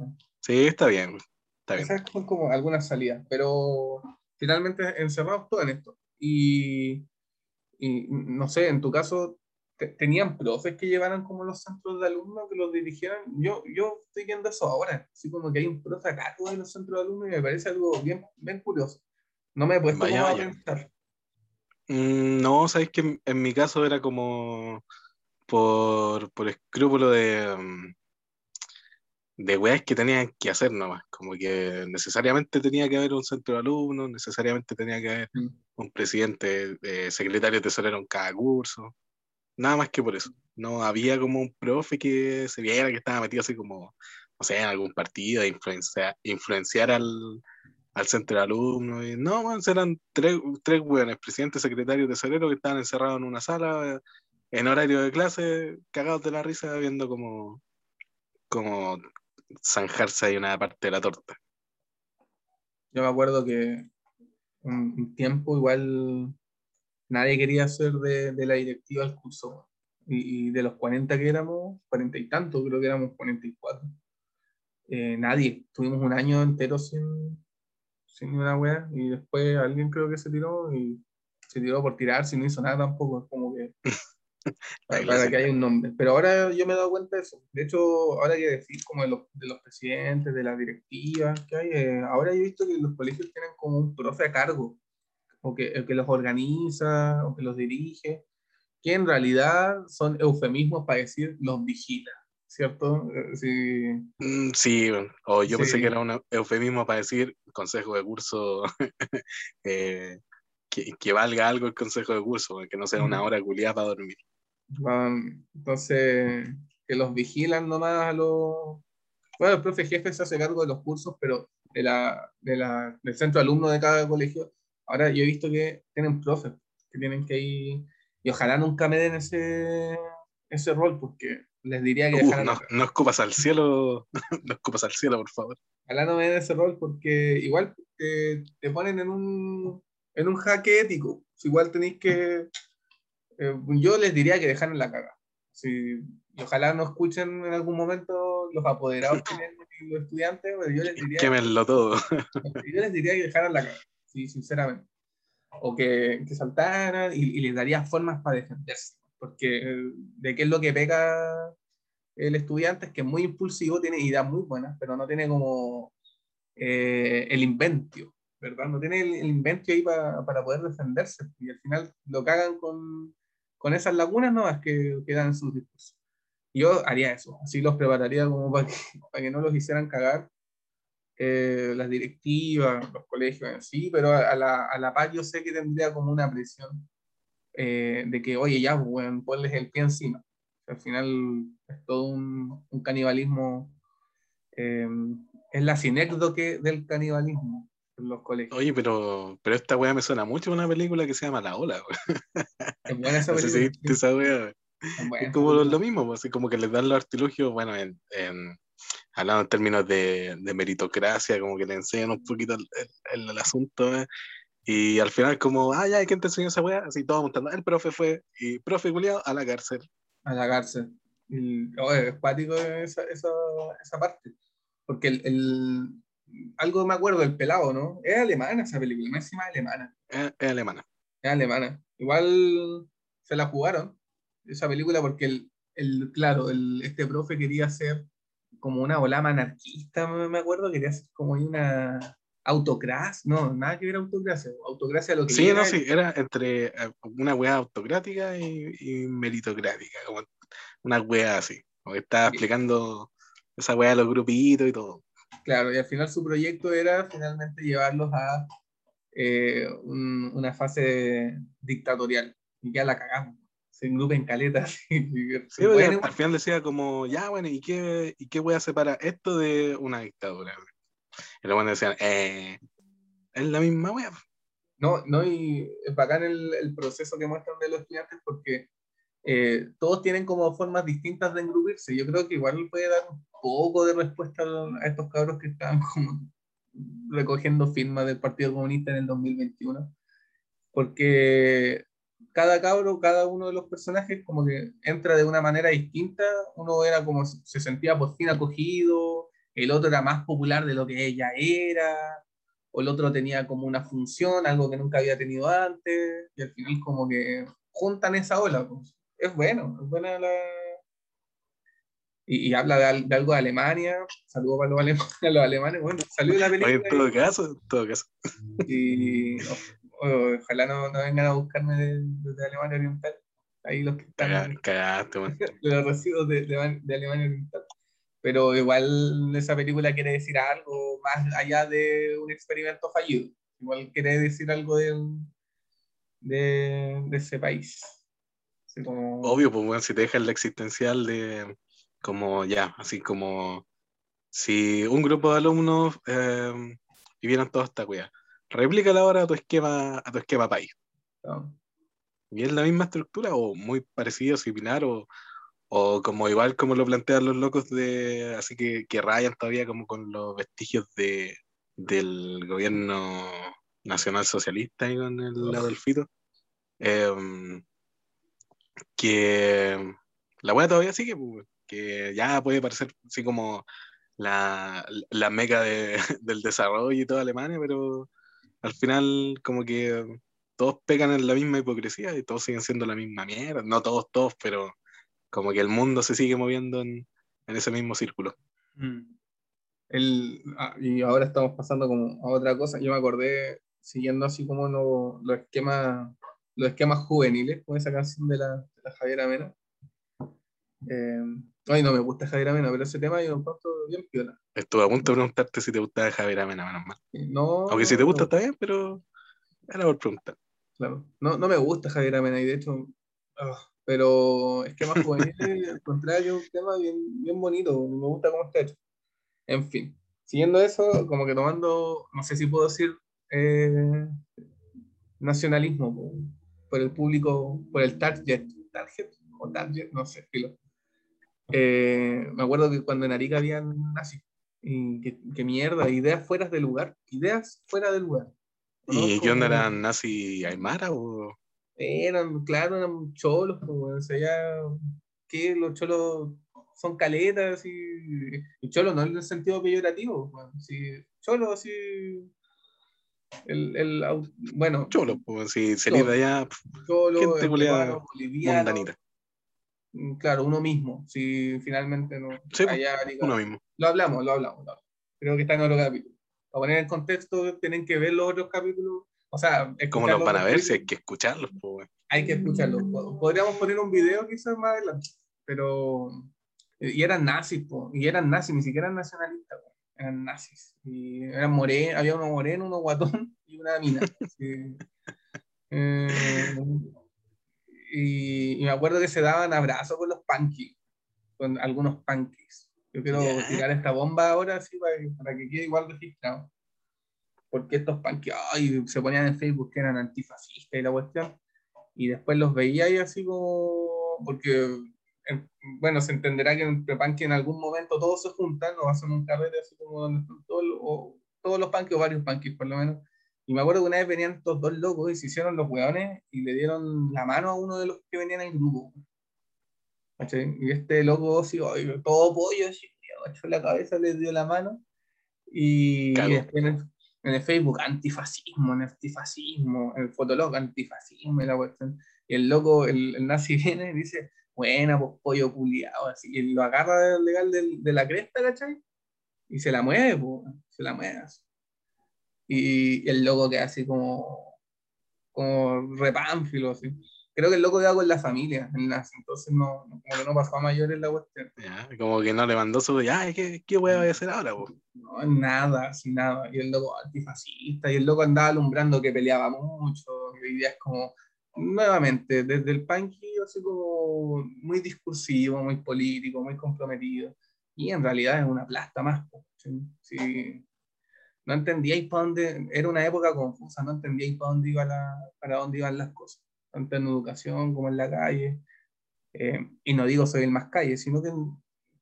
Sí, está bien. Está bien. Esas son como algunas salidas, pero finalmente encerrados todo en esto. Y, y no sé, en tu caso, ¿tenían profes que llevaran como los centros de alumnos, que los dirigieran? Yo, yo estoy viendo eso ahora, así como que hay un profe acá en los centros de alumnos y me parece algo bien, bien curioso. No me he puesto Vaya, a vaya. pensar. Mm, No, sabes que en, en mi caso era como por, por escrúpulo de, mm, de weas que tenían que hacer nomás. Como que necesariamente tenía que haber un centro de alumnos, necesariamente tenía que haber Mm. un presidente, eh, secretario tesorero en cada curso. Nada más que por eso. No había como un profe que se viera que estaba metido así como, no sé, en algún partido, a influenciar, influenciar al, al centro de alumnos. Y no, man, eran tres, tres weones, presidente, secretario, tesorero, que estaban encerrados en una sala eh, en horario de clase, cagados de la risa, viendo como, como zanjarse ahí una parte de la torta. Yo me acuerdo que un, un tiempo igual nadie quería ser de, de la directiva del curso. Y, y de los 40 que éramos, 40 y tanto, creo que éramos 44. eh, nadie. Tuvimos un año entero sin, sin una wea. Y después alguien creo que se tiró y se tiró por tirarse y no hizo nada tampoco. Es como que para que haya un nombre. Pero ahora yo me he dado cuenta de eso. De hecho, ahora que decir como de los, de los presidentes, de las directivas que hay, eh, ahora he visto que los colegios tienen como un profe a cargo, o que, el que los organiza, o que los dirige, que en realidad son eufemismos para decir los vigila, ¿cierto? Eh, Sí, Mm, Sí, o yo pensé Sí. que era un eufemismo para decir consejo de curso eh, que, que valga algo el consejo de curso, que no sea una hora culiada para dormir. Entonces, que los vigilan nomás a los... Bueno, el profe jefe se hace cargo de los cursos, pero de la, de la, del centro de alumnos de cada colegio, ahora yo he visto que tienen profes que tienen que ir, y ojalá nunca me den ese, ese rol, porque les diría que Uh, no, no escupas al cielo, no escupas al cielo, por favor. ojalá no me den ese rol, porque igual te, te ponen en un, en un jaque ético, igual tenéis que, eh, yo les diría que dejaran la caga. Sí, y ojalá no escuchen en algún momento los apoderados que tienen los estudiantes, pero yo les diría, Quémenlo todo. yo les diría que dejaran la caga, sí, sinceramente. O que, que saltaran y, y les daría formas para defenderse. Porque eh, de qué es lo que pega el estudiante es que es muy impulsivo, tiene ideas muy buenas, pero no tiene como eh, el inventio, ¿verdad? No tiene el, el inventio ahí pa- para poder defenderse. Y al final lo cagan con, con esas lagunas no que quedan en sus discursos. Yo haría eso, así los prepararía como para que, para que no los hicieran cagar eh, las directivas, los colegios en sí, pero a, la, a la par yo sé que tendría como una presión eh, de que, oye, ya, bueno, ponles el pie encima. Al final es todo un, un canibalismo, eh, es la sinécdoque del canibalismo los colegios. Oye, pero, pero esta weá me suena mucho a una película que se llama La Ola. Es buena esa No sé si película. esa weá. Es buena Es esa como lo, película. lo mismo, pues, así como que les dan los artilugios, bueno, en, en- hablando en términos de, de meritocracia, como que le enseñan un poquito el, el- el asunto, ¿eh? y al final como, ah, ya, ¿quién te enseñó esa weá? Así todos montando, el profe fue, y profe culiado a la cárcel. a la cárcel. Y, oh, es pático esa, esa, esa parte. Porque el- algo me acuerdo, el pelado, ¿no? Es alemana esa película, más encima es alemana. Es, es alemana. Es alemana. Igual se la jugaron, esa película, porque el, el claro, el, este profe quería ser como una olama anarquista, me acuerdo, quería ser como una autocracia, no, nada que ver autocracia, autocracia lo que Sí, era no, sí, era entre eh, una weá autocrática y, y meritocrática, como una weá así, como que estaba explicando esa weá de los grupitos y todo. Claro, y al final su proyecto era finalmente llevarlos a eh, un- una fase dictatorial. Y ya la cagamos. Se engrupen caletas. Sí, Bueno, porque al- final decía como, ya, bueno, ¿y qué, y qué weá separa esto de una dictadura? Y luego decían, eh, es la misma weá. no, no, y es bacán el, el proceso que muestran de los estudiantes porque eh, todos tienen como formas distintas de engrupirse. Yo creo que igual puede dar un poco de respuesta a estos cabros que están como recogiendo firmas del Partido Comunista en el 2021, porque cada cabro, cada uno de los personajes como que entra de una manera distinta, uno era como se sentía por fin acogido, el otro era más popular de lo que ella era, o el otro tenía como una función, algo que nunca había tenido antes, y al final como que juntan esa ola. Pues. Es bueno, es buena la... Y, habla de, algo de Alemania, saludos para los, alemanes, bueno, salió la película. en todo caso, en todo caso. Y ojalá no, no, vengan a buscarme de, Alemania Oriental. Ahí los que están. Cagaste, los residuos de, de, Alemania Oriental. Pero igual esa película quiere decir algo más allá de un experimento fallido. Igual quiere decir algo de, de, de ese país. Obvio, pues bueno, si te dejas la existencial de como ya, así como si un grupo de alumnos eh, vivieran toda esta cuida, replícala ahora a tu esquema, a tu esquema país. Y es la misma estructura, o muy parecido, similar, o, o como igual como lo plantean los locos de. Así que, que rayan todavía como con los vestigios de, del gobierno nacional socialista y con el lado del fito. Em, que la weá todavía sigue, pues, que ya puede parecer así como la, la meca de, del desarrollo y toda Alemania, pero al final como que todos pegan en la misma hipocresía y todos siguen siendo la misma mierda. No todos, todos, pero como que el mundo se sigue moviendo en, en ese mismo círculo. Mm. El, ah, y ahora estamos pasando como a otra cosa. Yo me acordé, siguiendo así como los esquemas los esquemas juveniles, con esa canción de la, de la Javiera Mena. Eh, ay, no me gusta Javier Amena, pero ese tema yo lo encuentro bien piola. Estuve a punto de preguntarte si te gustaba Javier Amena, menos mal. No, Aunque si te gusta está bien, pero era por preguntar. Claro, no, no me gusta Javier Amena y de hecho, ah, pero esquemas juveniles, al contrario, es un tema bien, bien bonito, me gusta cómo está hecho. En fin, siguiendo eso, como que tomando, no sé si puedo decir eh, nacionalismo, por el público, por el target, target o target, no sé. Eh, me acuerdo que cuando en Arica habían nazis, y que, mierda, ideas fuera de lugar, ideas fuera de lugar. ¿Y qué onda eran nazi aymara o...? Eran, claro, eran cholos, o sea, ya, que los cholos son caletas y, y cholos no en el sentido peyorativo, si, cholos así el, el, bueno. Cholo, pues si se de allá. Cholo, gente boliviano, mm, Claro, uno mismo. Si finalmente no. Pues, uno mismo. Lo hablamos, lo hablamos, Creo que está en otro capítulo. Para poner en contexto, tienen que ver los otros capítulos. O sea, ¿cómo los van a ver si hay que escucharlos? Pues, hay que escucharlos. Podríamos poner un video quizás más adelante. Pero. Y eran nazis, po, y eran nazis, ni siquiera eran nacionalistas eran nazis. Y eran morenos, había uno moreno, uno guatón y una mina. Eh, y, me acuerdo que se daban abrazos con los punkies, con algunos punkies. Yo quiero tirar esta bomba ahora así para, que quede igual registrado. Porque estos punkies se ponían en Facebook que eran antifascistas y la cuestión. Y después los veía ahí así como. Porque bueno, se entenderá que en que en algún momento todos se juntan o hacen un carrete así como donde están todos, o, todos los panques o varios panques por lo menos. Y me acuerdo que una vez venían estos dos locos y se hicieron los hueones y le dieron la mano a uno de los que venían en el grupo. Y este loco, así, todo pollo, así, la cabeza, le dio la mano. Y, después en el, Facebook, antifascismo, antifascismo, en el fotolog, antifascismo, y la cuestión. Y el loco, el, el nazi viene y dice, buena, pues pollo culiado, así, y lo agarra legal de, de, la cresta, ¿cachai? Y se la mueve, pues, se la mueve así. Y, el loco queda así como, como repánfilo, así. Creo que el loco queda con la familia, entonces no, como que no pasó a mayores la cuestión. Ya, como que no le mandó su, ya, ¿qué, qué voy a hacer ahora? pues No, nada, sin nada. Y el loco antifascista, y el loco andaba alumbrando que peleaba mucho, y es como, nuevamente, desde el punky, así como muy discursivo, muy político, muy comprometido, y en realidad es una plasta más. ¿sí? No entendíais para dónde, era una época confusa, no entendíais para dónde, iba la, para dónde iban las cosas, tanto en educación como en la calle. Eh, y no digo soy el más calle, sino que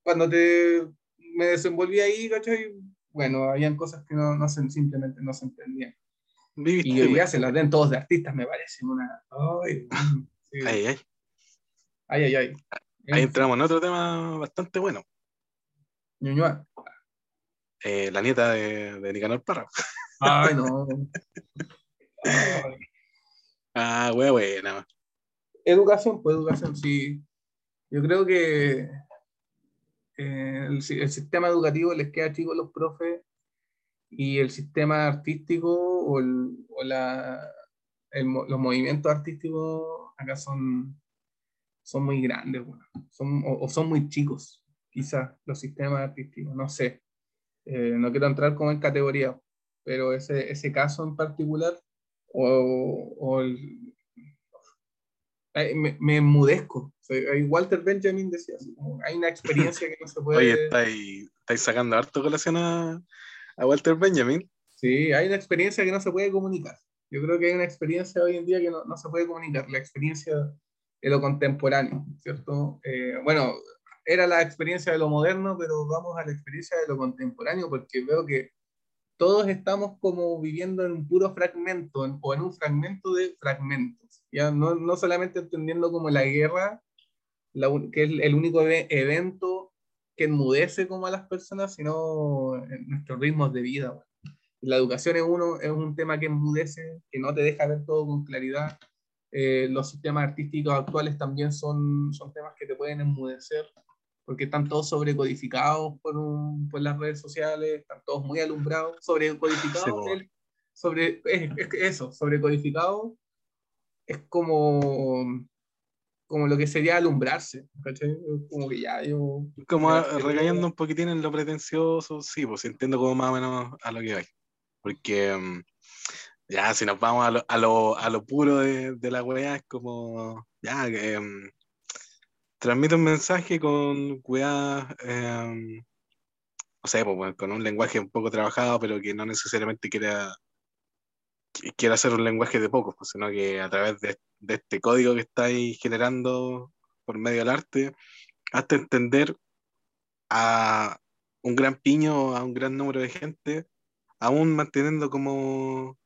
cuando te, me desenvolví ahí, ¿cachai? bueno, habían cosas que no, no se, simplemente no se entendían. Viviste, Y hoy día se las den todos de artistas, me parece una... Ay, sí. Ahí, ahí. Ay, ay. ay. Ahí entramos en otro tema bastante bueno. Ñuñoa. Eh, la nieta de, de Nicanor Parra. Ay, no. Ay. Ah, wea buena. Educación, pues educación, sí. Yo creo que eh, el, si- el sistema educativo les queda chico a los profes y el sistema artístico o, el- o la, el mo- los movimientos artísticos acá son, son muy grandes, bueno, son, o, o son muy chicos, quizás los sistemas artísticos, no sé. Eh, no quiero entrar como en categoría, pero ese, ese caso en particular o, o el, me, me enmudezco. O sea, ahí Walter Benjamin decía, así como, hay una experiencia que no se puede... Oye, estáis, estáis sacando harto colación a, a Walter Benjamin. Sí, hay una experiencia que no se puede comunicar. Yo creo que hay una experiencia hoy en día que no, no se puede comunicar, la experiencia de lo contemporáneo, ¿cierto? Eh, bueno, era la experiencia de lo moderno, pero vamos a la experiencia de lo contemporáneo, porque veo que todos estamos como viviendo en un puro fragmento, en- o en un fragmento de fragmentos, ya no, no solamente entendiendo como la guerra, la que es el único eve- evento que enmudece como a las personas, sino en nuestros ritmos de vida. La educación es, uno, es un tema que enmudece, que no te deja ver todo con claridad. Eh, los sistemas artísticos actuales también son, son temas que te pueden enmudecer, porque están todos sobrecodificados por, un- por las redes sociales, están todos muy alumbrados, sobrecodificados. Sí, sobre, es, es eso, sobrecodificado es como, como lo que sería alumbrarse, Como que ya yo... Como a- un poquitín en lo pretencioso, sí, pues entiendo como más o menos a lo que vais. Porque mm, ya, si nos vamos a lo, a lo, a lo puro de, de la weá, es como, ya, mm, transmite un mensaje con weá, em, o sea, pues, con un lenguaje un poco trabajado, pero que no necesariamente quiera, quiera hacer un lenguaje de pocos, pues, sino que a través de, de este código que estáis generando por medio del arte, hasta entender a un gran piño, a un gran número de gente, aún manteniendo como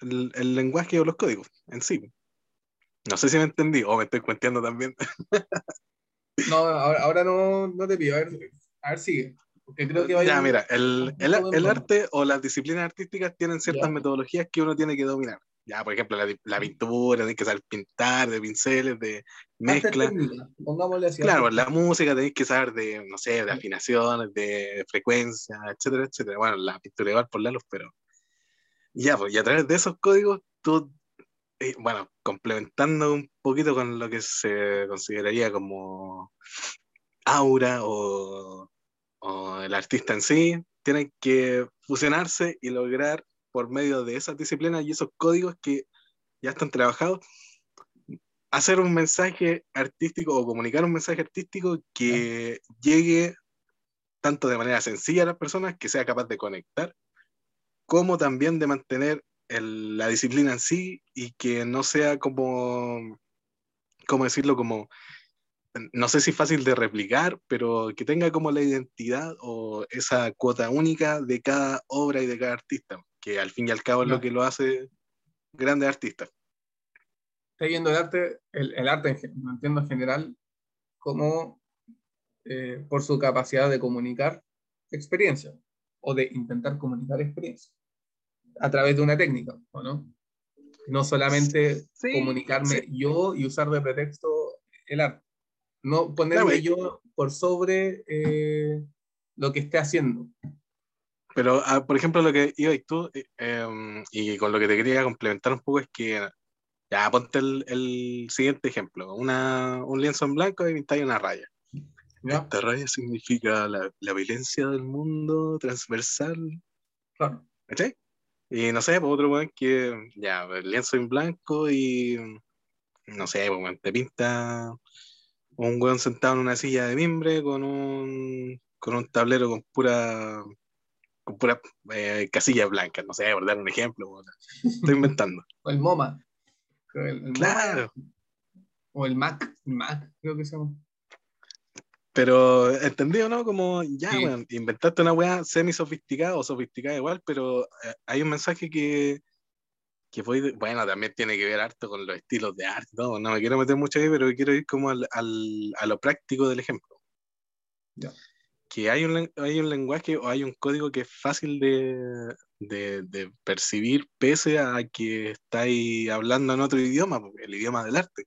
el, el lenguaje o los códigos en sí. No sé si me entendí o me estoy cuenteando también. No, ahora, ahora no, no te pido, a ver, a ver sigue, porque creo que Ya, mira, el, el, el arte o las disciplinas artísticas tienen ciertas Ya. metodologías que uno tiene que dominar. Ya, por ejemplo, la, la pintura, tenéis que saber pintar, de pinceles, de mezcla. pongámosle así. Claro, la música tenéis que saber de, no sé, de afinaciones, de frecuencia, etcétera, etcétera. Bueno, la pintura igual por la luz, pero. Ya, pues, y a través de esos códigos, tú, eh, bueno, complementando un poquito con lo que se consideraría como aura o, o el artista en sí, tienen que fusionarse y lograr por medio de esas disciplinas y esos códigos que ya están trabajados, hacer un mensaje artístico o comunicar un mensaje artístico que llegue tanto de manera sencilla a las personas, que sea capaz de conectar, como también de mantener el- la disciplina en sí y que no sea como, ¿cómo decirlo? Como, no sé si fácil de replicar, pero que tenga como la identidad o esa cuota única de cada obra y de cada artista, que al fin y al cabo es lo que lo hace grandes artistas. Estoy viendo el arte, el, el arte lo entiendo en general como eh, por su capacidad de comunicar experiencia o de intentar comunicar experiencia a través de una técnica, ¿o no? No solamente Sí, comunicarme sí. yo y usar de pretexto el arte. No ponerme Claro, yo por sobre eh, lo que esté haciendo. Pero, ah, por ejemplo, lo que iba y tú, eh, em, y con lo que te quería complementar un poco es que, ya, ponte el, el siguiente ejemplo, una, un lienzo en blanco y pintáis una raya. ¿Ya? Esta raya significa la, la violencia del mundo transversal, Claro. ¿cachai? Y no sé, pues otro weón que, ya, el lienzo en blanco y, no sé, pues weón, te pinta un weón sentado en una silla de mimbre con un, con un tablero con pura, con pura eh, casillas blancas, no sé, por dar un ejemplo, weón. estoy inventando. O el MoMA. El- el MoMA Claro. o el Mac, Mac, creo que se llama. Pero, ¿entendido, no? Como, ya, weón, inventaste una weá semi-sofisticada o sofisticada igual, pero eh, hay un mensaje que, que voy, bueno, también tiene que ver harto con los estilos de arte, no, no me quiero meter mucho ahí, pero quiero ir como al, al, a lo práctico del ejemplo. Que hay un, hay un lenguaje o hay un código que es fácil de, de, de percibir pese a que estáis hablando en otro idioma, el idioma del arte.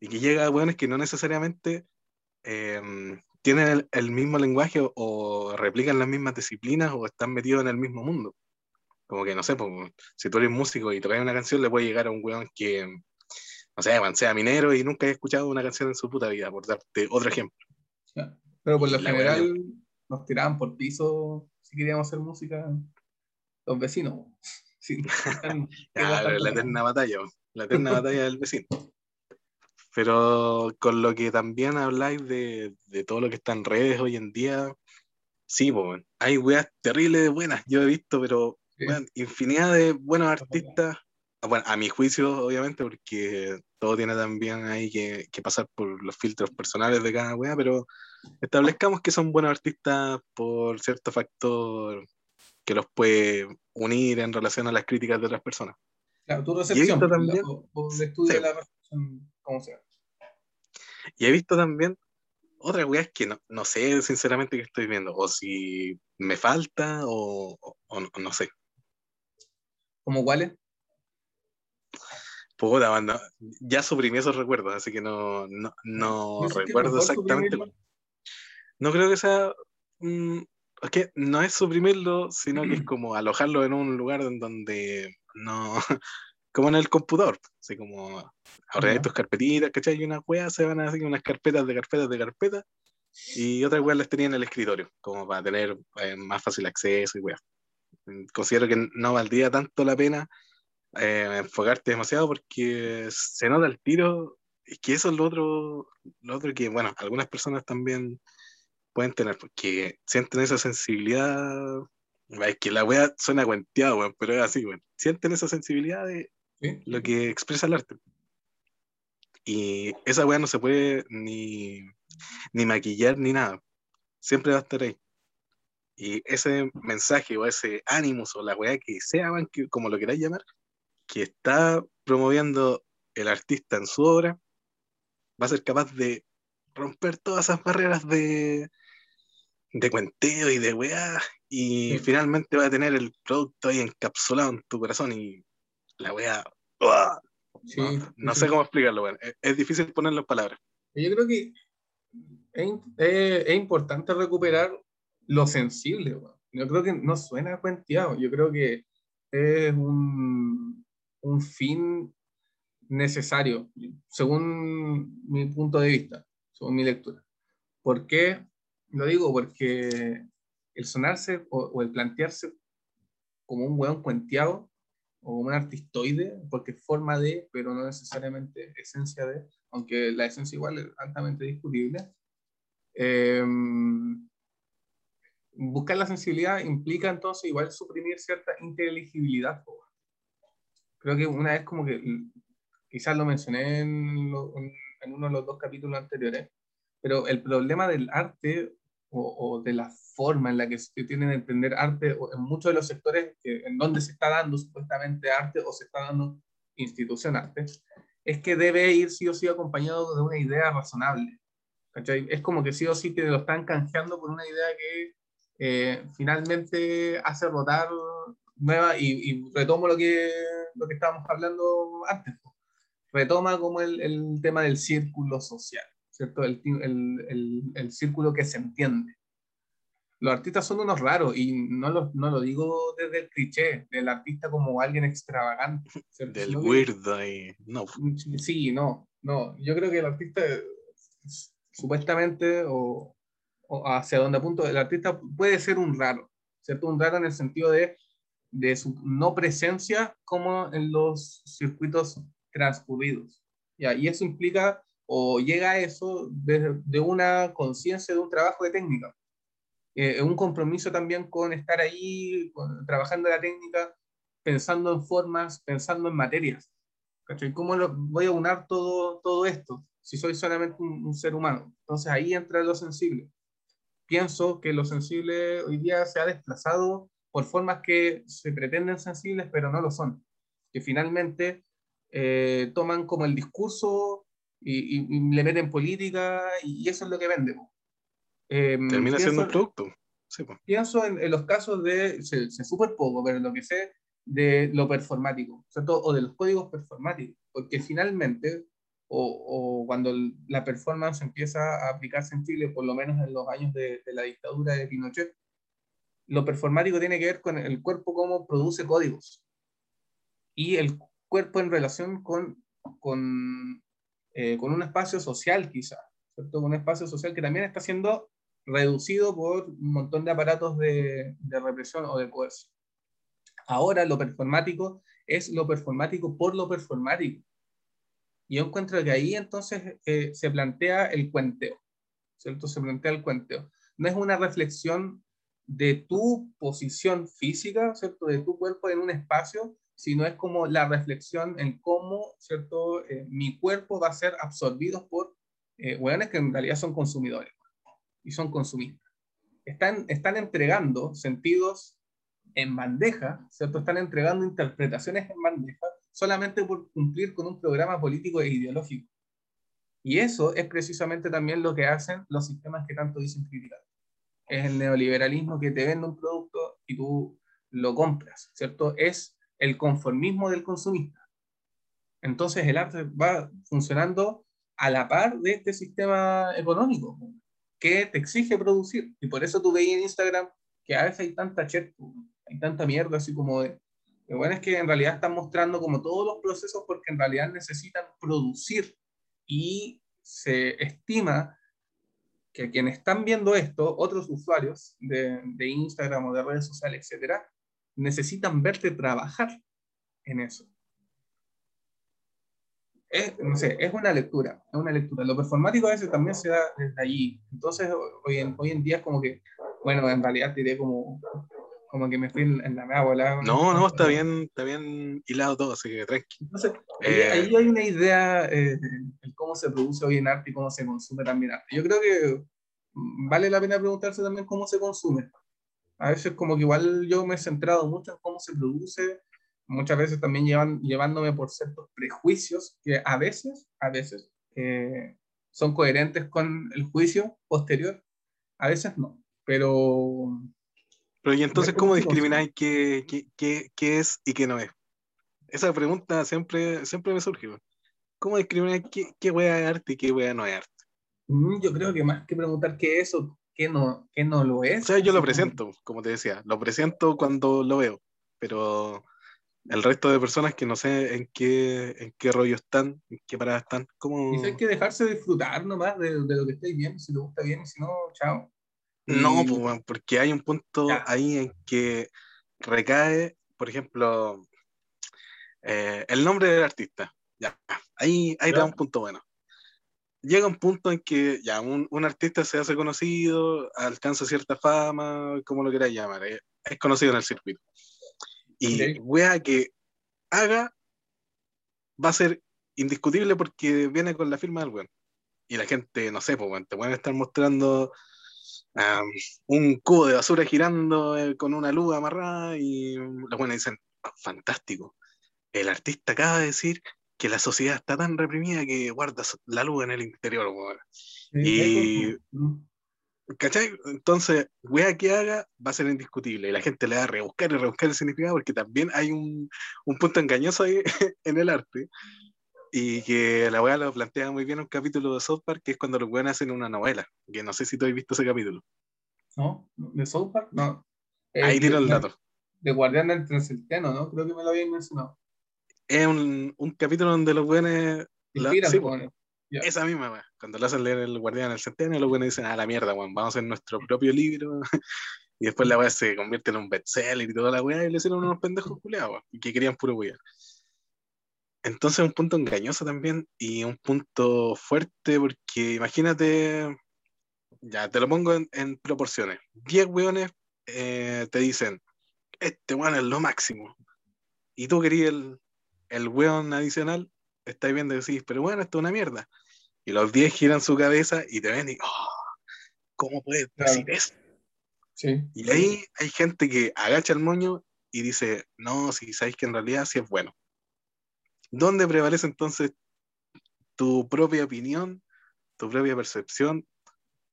Y que llega a weones que no necesariamente Em, tienen el, mismo lenguaje o, replican las mismas disciplinas o están metidos en el mismo mundo. Como que, no sé, pues, si tú eres músico y tocas una canción, le puede llegar a un weón que, no sé, sea minero y nunca haya escuchado una canción en su puta vida, por darte otro ejemplo. Pero por lo general nos tiraban por piso si queríamos hacer música los vecinos. Sí, la eterna batalla, la eterna batalla del vecino. Pero con lo que también habláis de, de todo lo que está en redes hoy en día, sí, pues, hay weas terribles de buenas, yo he visto, pero infinidad de buenos artistas, ah, bueno, a mi juicio, obviamente, porque todo tiene también ahí que, que pasar por los filtros personales de cada wea, pero establezcamos que son buenos artistas por cierto factor que los puede unir en relación a las críticas de otras personas. Claro, tu recepción, también, o, estudio de la recepción y he visto también otras weas que no, no, sé sinceramente que estoy viendo, o si me falta o, o, no, sé. ¿Cómo cuáles? Puta, banda. Ya suprimí esos recuerdos, así que no, no, no, recuerdo exactamente. No creo que sea. Mm, es que no es suprimirlo, sino que es como alojarlo en un lugar en donde no, como en el computador, así como ahora tus carpetitas, ¿cachai? Y unas weas se van a hacer unas carpetas de carpetas de carpetas y otras weas las tenía en el escritorio, como para tener eh, más fácil acceso y weas. Considero que no valdría tanto la pena eh, enfocarte demasiado porque se nota el tiro y que eso es lo otro, lo otro que, bueno, algunas personas también pueden tener, porque sienten esa sensibilidad es que la wea suena cuenteado, weón, pero es así, weón. Sienten esa sensibilidad de, lo que expresa el arte. Y esa weá no se puede ni, ni maquillar ni nada. Siempre va a estar ahí. Y ese mensaje o ese ánimo o la weá que sea, como lo queráis llamar, que está promoviendo el artista en su obra, va a ser capaz de romper todas esas barreras de, de cuenteo y de weá, y finalmente va a tener el producto ahí encapsulado en tu corazón y la wea. no, sé cómo explicarlo, Es, difícil ponerlo en palabras. Yo creo que es, importante recuperar lo sensible, Yo creo que no suena cuenteado. Yo creo que es un, un fin necesario, según mi punto de vista, según mi lectura. ¿Por qué? Lo digo porque el sonarse o, el plantearse como un weón cuenteado o un artistoide, porque forma de, pero no necesariamente esencia de, aunque la esencia igual es altamente discutible. Em, buscar la sensibilidad implica entonces igual suprimir cierta inteligibilidad. Creo que una vez como que, quizás lo mencioné en, en uno de los dos capítulos anteriores, pero el problema del arte o, de la forma en la que se tiene de entender arte en muchos de los sectores en donde se está dando supuestamente arte o se está dando institución arte, es que debe ir sí o sí acompañado de una idea razonable. Es como que sí o sí te lo están canjeando por una idea que eh, finalmente hace rotar nueva y, retomo lo que, lo que estábamos hablando antes. Retoma como el, el tema del círculo social. ¿cierto? El, el, el, círculo que se entiende. Los artistas son unos raros y no lo, no lo digo desde el cliché del artista como alguien extravagante. Del weirdo y no. Sí, no, no. Yo creo que el artista supuestamente o, o, hacia donde apunto, el artista puede ser un raro, ¿cierto? Un raro en el sentido de, de su no presencia como en los circuitos transcurridos. ¿ya? Y eso implica o llega a eso de, de una conciencia de un trabajo de técnica. Eh, un compromiso también con estar ahí, trabajando la técnica, pensando en formas, pensando en materias. ¿Cómo lo, voy a unir todo, todo esto? si soy solamente un, ser humano. Entonces ahí entra lo sensible. Pienso que lo sensible hoy día se ha desplazado por formas que se pretenden sensibles, pero no lo son. Que finalmente eh, toman como el discurso y, le meten política y, eso es lo que vende. Em, Termina siendo un producto. Pienso en, los casos de, sé, súper poco, pero lo que sé de lo performático, o de los códigos performáticos, porque finalmente, o, cuando la performance empieza a aplicarse en Chile, por lo menos en los años de, de la dictadura de Pinochet, lo performático tiene que ver con el cuerpo cómo produce códigos y el cuerpo en relación con, con, eh, con un espacio social quizá, ¿cierto? un espacio social que también está siendo reducido por un montón de aparatos de, represión o de coerción. Ahora lo performático es lo performático por lo performático. Y yo encuentro que ahí entonces eh, se plantea el cuenteo, ¿cierto? Se plantea el cuenteo. No es una reflexión de tu posición física, ¿cierto? De tu cuerpo en un espacio, sino es como la reflexión en cómo, ¿cierto? Eh, mi cuerpo va a ser absorbido por eh, que en realidad son consumidores y son consumistas. Están, están entregando sentidos en bandeja, ¿cierto? Están entregando interpretaciones en bandeja solamente por cumplir con un programa político e ideológico. Y eso es precisamente también lo que hacen los sistemas que tanto dicen criticar. Es el neoliberalismo que te vende un producto y tú lo compras, ¿cierto? Es el conformismo del consumista. Entonces el arte va funcionando a la par de este sistema económico que te exige producir. Y por eso tú veis en Instagram que a veces hay tanta chat, hay tanta mierda, así como de... Lo bueno es que en realidad están mostrando como todos los procesos porque en realidad necesitan producir y se estima que quienes están viendo esto, otros usuarios de, de Instagram o de redes sociales, etcétera, necesitan verte trabajar en eso. Es, no sé, es una lectura, es una lectura. Lo performático a veces también se da desde allí. Entonces, hoy en, hoy en día es como que, bueno, en realidad diré como, como que me fui en, la mea volada. No, no, está bien, está bien hilado todo, así que tranqui. Entonces, ahí, eh, hay una idea eh, de cómo se produce hoy en arte y cómo se consume también arte. Yo creo que vale la pena preguntarse también cómo se consume. A veces como que igual yo me he centrado mucho en cómo se produce, muchas veces también llevan, llevándome por ciertos prejuicios que a veces, a veces eh, son coherentes con el juicio posterior, a veces no, pero pero y entonces, ¿cómo discrimináis qué, qué, qué, es y qué no es? Esa pregunta siempre, siempre me surge. ¿Cómo discrimináis qué, qué wea es arte y qué wea no es arte? Mm, yo creo que más que preguntar qué es o qué no, qué no lo es. O sea, yo lo presento, como te decía, lo presento cuando lo veo, pero el resto de personas que no sé en qué, en qué rollo están, en qué parada están, ¿cómo...? Y hay que dejarse disfrutar nomás de, de lo que estáis viendo, si te gusta bien, si no, chao. No, pues, porque hay un punto ahí en que recae, por ejemplo, eh, el nombre del artista. Ya, ahí, ahí da un punto bueno. Llega un punto en que ya un, artista se hace conocido, alcanza cierta fama, como lo quieras llamar, eh, es conocido en el circuito. Y wea que haga va a ser indiscutible porque viene con la firma del weón. Y la gente, no sé, pues, te pueden estar mostrando un cubo de basura girando eh, con una luz amarrada y los buenos dicen, ah, fantástico, el artista acaba de decir que la sociedad está tan reprimida que guarda la luz en el interior. y, ¿cachai? Entonces, wea que haga va a ser indiscutible y la gente le va a rebuscar y rebuscar el significado porque también hay un, un punto engañoso ahí en el arte y que la weá lo plantea muy bien un capítulo de South Park, que es cuando los weones hacen una novela, que no sé si tú has visto ese capítulo. ¿No? ¿De South Park? No. Ahí tiro el dato. De Guardián del Transcendeno, ¿no? Creo que me lo habían mencionado. Es un, un capítulo donde los weones... La, sí, Esa misma, weá. Cuando le hacen leer el Guardián del Centeno, los buenos dicen, ah, la mierda, weón, vamos a hacer nuestro propio libro. y después la weá se convierte en un bestseller y toda la weá, y le hicieron unos pendejos culiados, y que querían puro weá. Entonces un punto engañoso también y un punto fuerte porque imagínate, ya te lo pongo en, proporciones. 10 weones eh, te dicen, este weón es lo máximo. Y tú querías el, el weón adicional, estáis viendo y decís, pero bueno, esto es una mierda. Y los 10 giran su cabeza y te ven y, oh, ¿cómo puedes decir eso? Sí. Y ahí hay gente que agacha el moño y dice, no, si sabéis que en realidad sí es bueno. ¿Dónde prevalece entonces tu propia opinión, tu propia percepción,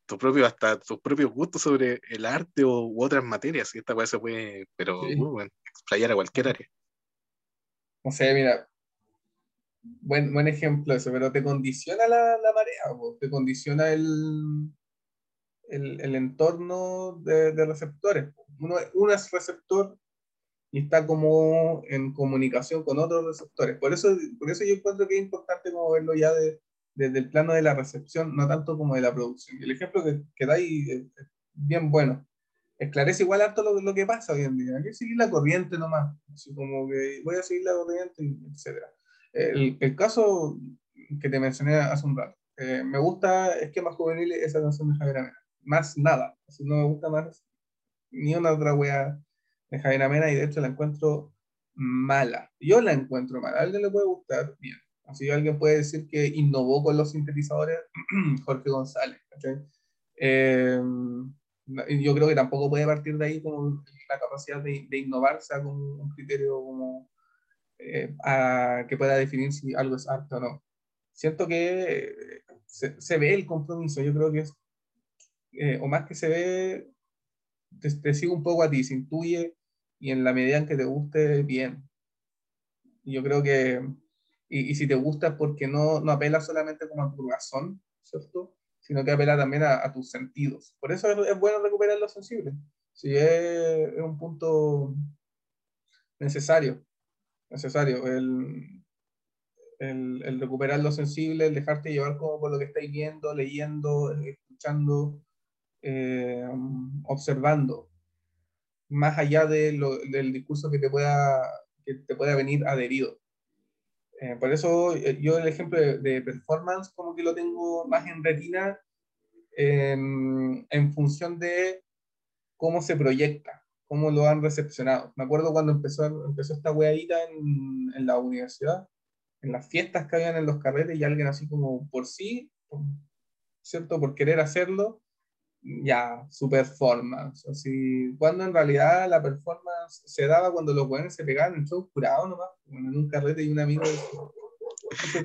tu propio, hasta tus propios gustos sobre el arte o, u otras materias? Y esta cosa se puede, pero Sí. uh, bueno, explayar a cualquier área. No sé, mira, buen, buen ejemplo eso, pero te condiciona la, la marea, te condiciona el, el, el entorno de, de receptores. Uno, uno es receptor y está como en comunicación con otros receptores. Por eso, por eso yo encuentro que es importante como verlo ya de- desde el plano de la recepción, no tanto como de la producción. El ejemplo que, que da ahí es bien bueno. Esclarece igual harto lo, lo que pasa hoy en día. Hay que seguir la corriente nomás. Así como que voy a seguir la corriente, etc. El, caso que te mencioné hace un rato. eh, me gusta Esquema Juvenil, esa canción de Javier Amena. Más nada. Así no me gusta más ni una otra wea de Javier Amena y de hecho la encuentro mala. Yo la encuentro mala. A alguien le puede gustar, bien. Así alguien puede decir que innovó con los sintetizadores Jorge González. Eh, yo creo que tampoco puede partir de ahí como la capacidad de, de innovar sea con un criterio como eh, a, que pueda definir si algo es arte o no. Siento que eh, se, se ve el compromiso, yo creo que es, eh, o más que se ve, te, te sigue un poco a ti, se intuye y en la medida en que te guste, bien. Yo creo que, y, y si te gusta porque no, no apela solamente como a tu razón, ¿cierto? Sino que apela también a, a tus sentidos. Por eso es, es bueno recuperar lo sensible. Si es, es un punto necesario, necesario, el, el, el, recuperar lo sensible, el dejarte llevar como por lo que estáis viendo, leyendo, escuchando, eh, observando, más allá de lo, del discurso que te pueda, que te pueda venir adherido. Eh, por eso eh, yo el ejemplo de, de, performance como que lo tengo más en retina en, en función de cómo se proyecta, cómo lo han recepcionado. Me acuerdo cuando empezó, empezó esta weadita en, en la universidad, en las fiestas que habían en los carretes y alguien así como por sí, ¿cierto? Por querer hacerlo, ya, su performance. Así, cuando en realidad la performance se daba cuando los buenos se pegaban en show curado nomás, en un carrete y un amigo.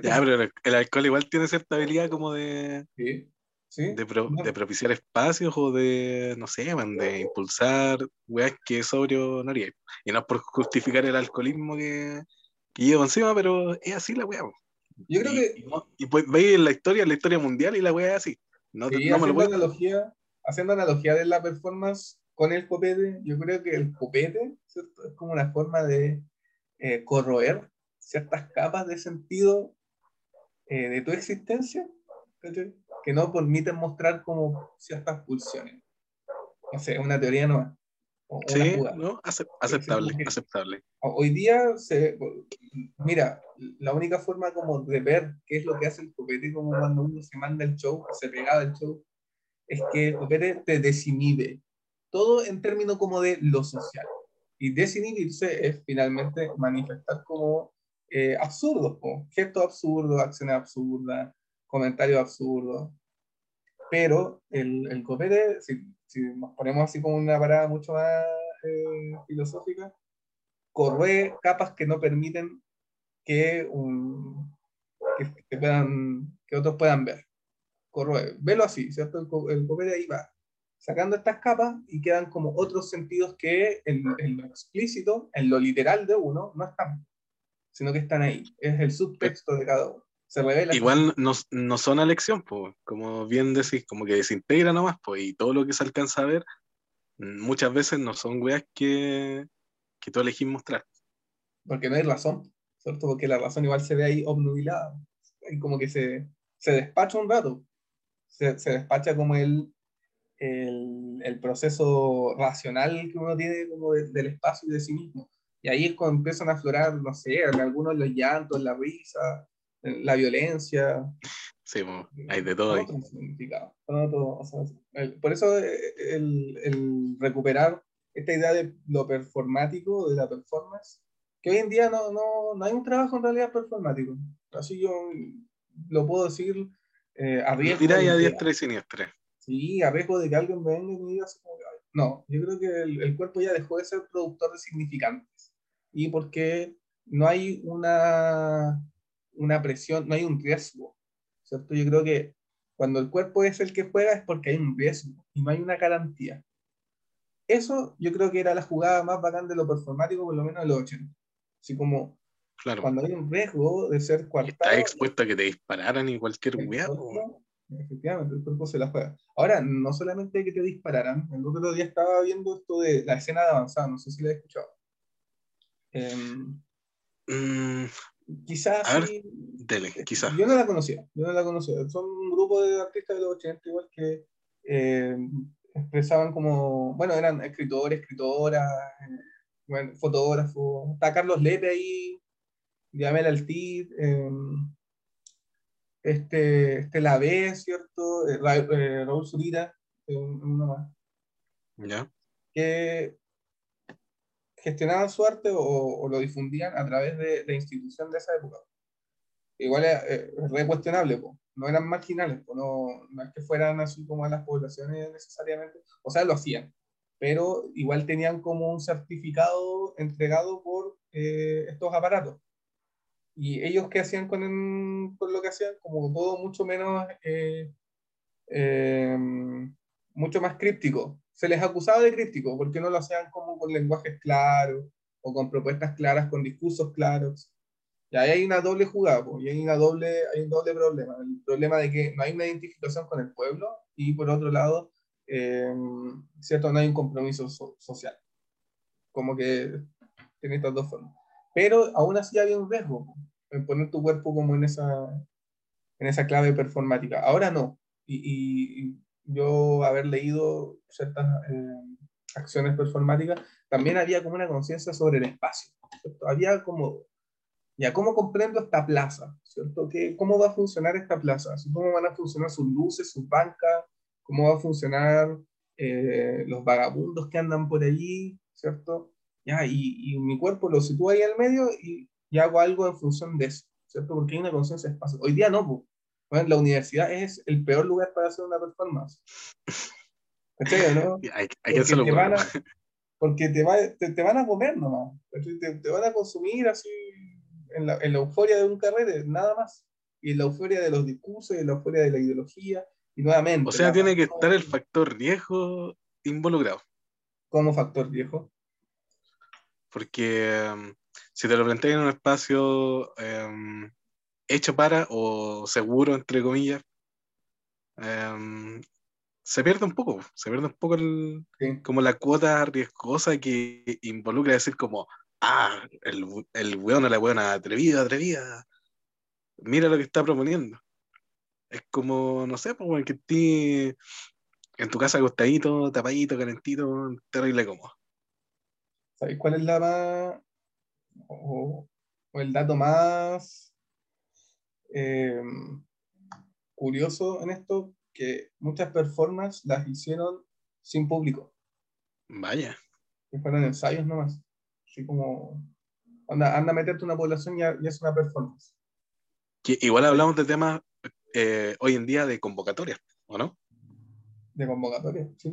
ya, pero el alcohol igual tiene cierta habilidad como de. Sí. ¿Sí? De, pro, no. de, propiciar espacios o de, no sé, man, de impulsar weas que sobrio no haría. Y no es por justificar el alcoholismo que, que llevo encima, pero es así la wea. Yo creo y, que. Y, y pues veis en la historia, la historia mundial, y la wea es así. No, no me lo puedo... analogía, haciendo analogía de la performance con el copete, yo creo que el copete ¿cierto? es como una forma de eh, corroer ciertas capas de sentido eh, de tu existencia ¿cachai? que no permiten mostrar como ciertas pulsiones. No sé, una teoría nueva. Sí, no, aceptable, que, aceptable. Hoy día, se, mira, la única forma como de ver qué es lo que hace el copete, como cuando uno se manda el show, se pega del show, es que el copete te desinhibe. Todo en términos como de lo social. Y desinhibirse es finalmente manifestar como eh, absurdos, como gestos absurdos, acciones absurdas, comentarios absurdos. Pero el, el copete, si, si, nos ponemos así como una parada mucho más eh, filosófica, corroe capas que no permiten que, un, que, que, puedan, que otros puedan ver. Corroe. Velo así, ¿cierto? El, el copete ahí va sacando estas capas y quedan como otros sentidos que en, en, lo explícito, en lo literal de uno, no están, sino que están ahí. Es el subtexto de cada uno. Se revela. Igual no, no son a lección, pues, como bien decís, como que desintegra nomás, pues, y todo lo que se alcanza a ver, muchas veces no son weas que, que tú elegís mostrar. Porque no hay razón, ¿cierto? Porque la razón igual se ve ahí obnubilada. Ahí como que se, se despacha un rato. Se, se despacha como el, el, el, proceso racional que uno tiene como de, del espacio y de sí mismo. Y ahí es cuando empiezan a aflorar, no sé, algunos los llantos, la risa, la violencia. Sí, bueno, hay de todo. Todo, o sea, el, por eso el, el, recuperar esta idea de lo performático, de la performance, que hoy en día no, no, no hay un trabajo en realidad performático. Así yo lo puedo decir eh, a riesgo Mira, ya que- diestra y siniestra. Sí, a riesgo de que alguien venga y me diga. No, yo creo que el, el cuerpo ya dejó de ser productor de significantes. Y porque no hay una, una presión, no hay un riesgo. ¿Cierto? Yo creo que cuando el cuerpo es el que juega es porque hay un riesgo y no hay una garantía. Eso yo creo que era la jugada más bacán de lo performático, por lo menos de los 80. Así como Claro. cuando hay un riesgo de ser Y coartado. estás expuesto a que te dispararan y cualquier weá. efectivamente, el cuerpo se la juega. Ahora, no solamente que te dispararan, el otro día estaba viendo esto de la escena de avanzada, no sé si la he escuchado. Em, Mm, quizás A ver, sí, dele, quizás. Yo no la conocía, yo no la conocía. Son un grupo de artistas de los 80 igual que eh, expresaban como, bueno, eran escritores, escritoras, eh, bueno, fotógrafos. Está Carlos Lepe ahí, Diamel Altit, eh, este, este La B, ¿cierto? Eh, Ra- eh, Raúl Zurita, eh, uno más, ¿Ya? que gestionaban su arte o, o lo difundían a través de la institución de esa época. Igual es, eh, re cuestionable, no eran marginales, po. No, no es que fueran así como a las poblaciones necesariamente, o sea, lo hacían, pero igual tenían como un certificado entregado por eh, estos aparatos. Y ellos qué hacían con, el- con lo que hacían, como todo mucho menos, eh, eh, mucho más críptico. Se les acusaba de críptico porque no lo hacían como con lenguajes claros o con propuestas claras, con discursos claros. Y ahí hay una doble jugada, po, y hay, una doble, hay un doble problema. El problema de que no hay una identificación con el pueblo y por otro lado, eh, ¿cierto? No hay un compromiso so- social. Como que tiene estas dos formas. Pero aún así había un riesgo en poner tu cuerpo como en esa, en esa clave performática. Ahora no. Y, y- y yo haber leído ciertas eh, acciones performáticas, también había como una conciencia sobre el espacio. Había como ya, ¿cómo comprendo esta plaza? ¿Cierto? ¿Qué, ¿Cómo va a funcionar esta plaza? ¿Cómo van a funcionar sus luces, sus bancas? ¿Cómo va a funcionar eh, los vagabundos que andan por allí? ¿Cierto? Ya, y, mi cuerpo lo sitúo ahí al medio y, y hago algo en función de eso, ¿cierto? Porque hay una conciencia de espacio. Hoy día no. Bueno, la universidad es el peor lugar para hacer una performance. ¿Cachai, no? Hay, hay que hacerlo te por van a, porque te, va- te, te van a comer nomás. Te, te van a consumir así en la, en la euforia de un carrete, nada más. Y en la euforia de los discursos, y en la euforia de la ideología. Y nuevamente. O sea, tiene que estar el factor riesgo involucrado. Como factor viejo. Porque em, si te lo planteas en un espacio em, hecho para o seguro, entre comillas, em, se pierde un poco, se pierde un poco el, Sí. como la cuota riesgosa que involucra decir como, ah, el, el weón o la weona atrevida, atrevida, mira lo que está proponiendo. Es como, no sé, pues, weón, que estés en tu casa acostadito, tapadito, calentito, terrible cómodo. ¿Sabéis cuál es la más. o, o el dato más eh, curioso en esto? Que muchas performances las hicieron sin público. Vaya. que fueron ensayos nomás. Así como, anda, anda a meterte una población y ya es una performance. Que igual hablamos de temas eh, hoy en día de convocatorias, ¿o no? de convocatoria. sí.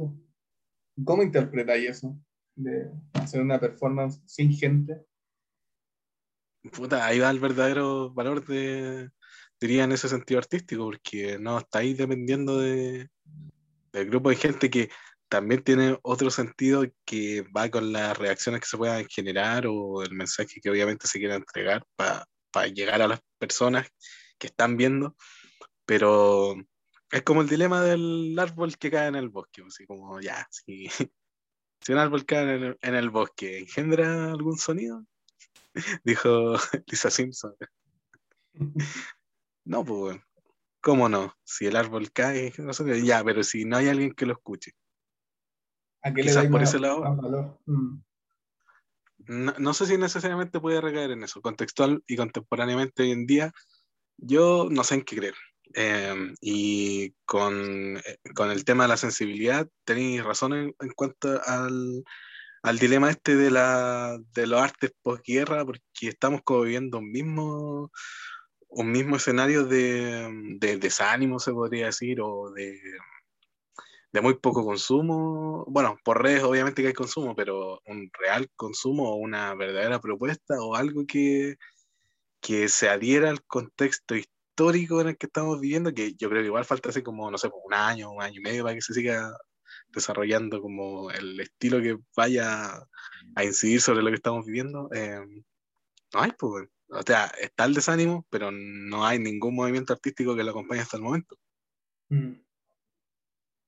¿Cómo interpretáis eso? De hacer una performance sin gente. Puta, ahí va el verdadero valor de, diría, en ese sentido artístico, porque no estáis dependiendo de, del grupo de gente que también tiene otro sentido que va con las reacciones que se puedan generar o el mensaje que obviamente se quiera entregar para llegar a las personas que están viendo, pero es como el dilema del árbol que cae en el bosque, así como ya, si, si un árbol cae en el, en el bosque, ¿engendra algún sonido? Dijo Lisa Simpson. No, pues. ¿cómo no? Si el árbol cae, ya, pero si no hay alguien que lo escuche. ¿A qué Quizás le por más- ese lado. valor? Mm. No, no sé si necesariamente puede recaer en eso. Contextual y contemporáneamente hoy en día, yo no sé en qué creer. Eh, y con, eh, con el tema de la sensibilidad, tenéis razón en, en cuanto al, al dilema este de, la, de los artes posguerra, porque estamos como viviendo un mismo, un mismo escenario de, de desánimo, se podría decir, o de, muy poco consumo. Bueno, por redes obviamente que hay consumo, pero un real consumo o una verdadera propuesta o algo que, que se adhiera al contexto histórico en el que estamos viviendo, que yo creo que igual falta así como, no sé, un año, un año y medio para que se siga desarrollando como el estilo que vaya a incidir sobre lo que estamos viviendo. Eh, no hay, pues, o sea, está el desánimo, pero no hay ningún movimiento artístico que lo acompañe hasta el momento. Mm.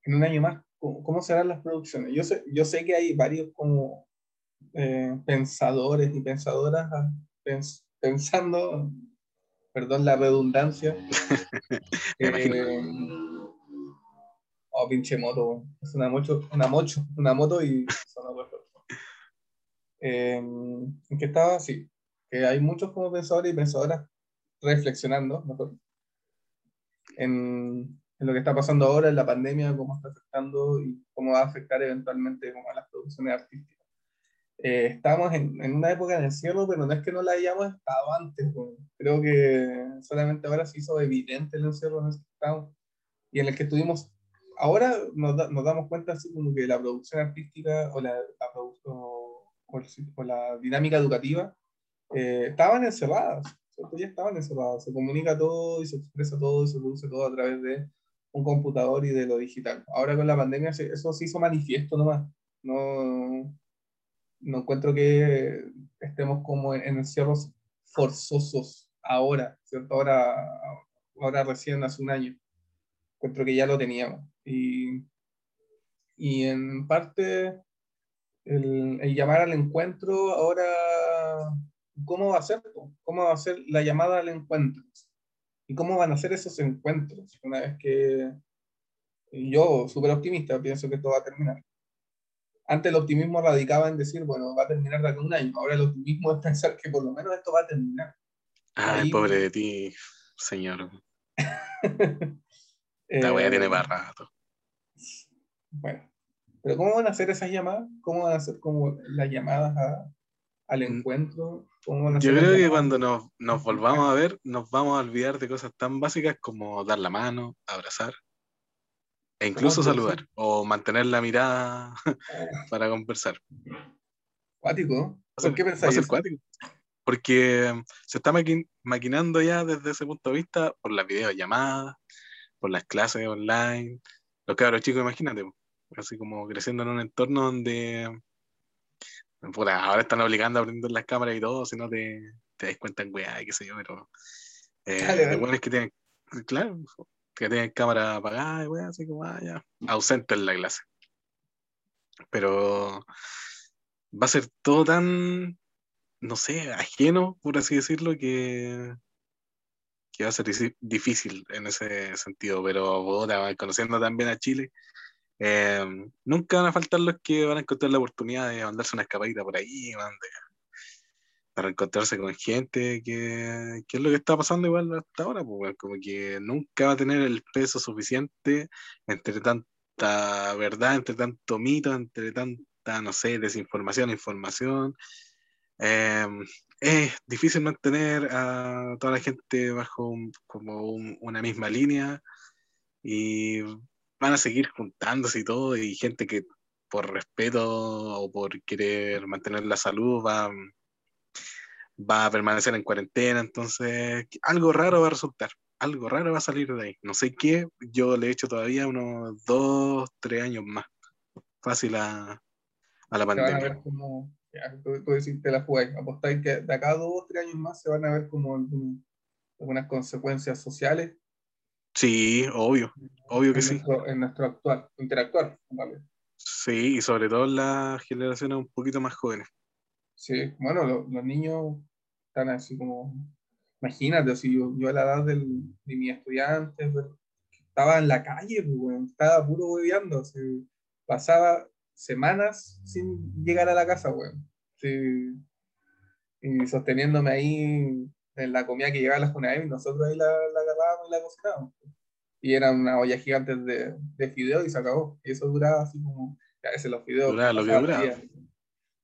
En un año más, ¿cómo, serán las producciones? Yo sé, yo sé que hay varios como eh, pensadores y pensadoras ah, pensando, perdón la redundancia. eh, oh, pinche moto, es una moto, una mocho, una moto y eh, ¿En qué estaba? Sí, que hay muchos como pensadores y pensadoras reflexionando, mejor, en, en, lo que está pasando ahora en la pandemia, cómo está afectando y cómo va a afectar eventualmente como a las producciones artísticas. Eh, estamos en, en, una época de encierro, pero no es que no la hayamos estado antes. Creo que solamente ahora se hizo evidente el encierro en el que estamos y en el que estuvimos. Ahora nos, da, nos damos cuenta así como que la producción artística o la, la, o, o la dinámica educativa eh, estaban encerradas, ya estaban encerradas, se comunica todo y se expresa todo y se produce todo a través de un computador y de lo digital. Ahora con la pandemia eso se hizo manifiesto nomás, no, no encuentro que estemos como en encierros forzosos ahora, ¿cierto? Ahora, ahora recién hace un año. Encuentro que ya lo teníamos. Y, y en parte el, el, llamar al encuentro ahora cómo va a ser, cómo va a ser la llamada al encuentro y cómo van a ser esos encuentros una vez que yo, súper optimista, pienso que esto va a terminar. Antes el optimismo radicaba en decir, bueno, va a terminar de aquí un año. Ahora el optimismo es pensar que por lo menos esto va a terminar. Ay, pobre de ti, señor. La wea tiene eh, rato. Bueno, pero ¿cómo van a ser esas llamadas? ¿Cómo van a ser como las llamadas a, al mm. encuentro. Yo creo que cuando nos, nos, volvamos a ver, nos vamos a olvidar de cosas tan básicas como dar la mano, abrazar, e incluso saludar, o mantener la mirada para conversar. Cuático. ¿Por qué pensáis? cuático. Porque se está maquinando ya desde ese punto de vista por las videollamadas, por las clases online. Los cabros chicos, imagínate, así como creciendo en un entorno donde ahora están obligando a prender las cámaras y todo, si no te, te das cuenta en weá, qué sé yo, pero. Eh, lo bueno es que tienen, claro, que tienen cámara apagada y weá, así como, ah, ya, ausente en la clase. Pero va a ser todo tan, no sé, ajeno, por así decirlo, que, que va a ser difícil en ese sentido. Pero, conociendo también a Chile, eh, nunca van a faltar los que van a encontrar la oportunidad de mandarse una escapadita por ahí, para encontrarse con gente que, que, es lo que está pasando igual hasta ahora, pues, como que nunca va a tener el peso suficiente entre tanta verdad, entre tanto mito, entre tanta, no sé, desinformación, información. Eh, es difícil mantener a toda la gente bajo como una misma línea y van a seguir juntándose y todo, y gente que por respeto o por querer mantener la salud va, va a permanecer en cuarentena, entonces algo raro va a resultar, algo raro va a salir de ahí. No sé qué, yo le he hecho todavía unos dos, tres años más, fácil a, a la pandemia. Van a ver como, ya, tú, tú decís, te la jugáis, apostáis que de acá a dos, tres años más se van a ver como algunas consecuencias sociales Sí, obvio, obvio que en sí. Nuestro, en nuestro actual, interactuar. ¿vale? Sí, y sobre todo las generaciones un poquito más jóvenes. Sí, bueno, lo, los niños están así como, imagínate, si yo, yo a la edad del, de mi estudiante pues, estaba en la calle, pues, estaba puro hueveando, pasaba semanas sin llegar a la casa, weón. Sí, y sosteniéndome ahí en la comida que llegaba a las y nosotros ahí la, la agarrábamos y la cocinábamos. Y era una olla gigante de, de fideos y se acabó. Y eso duraba así como, ya ese los fideos. Duraba lo que duraba. Días,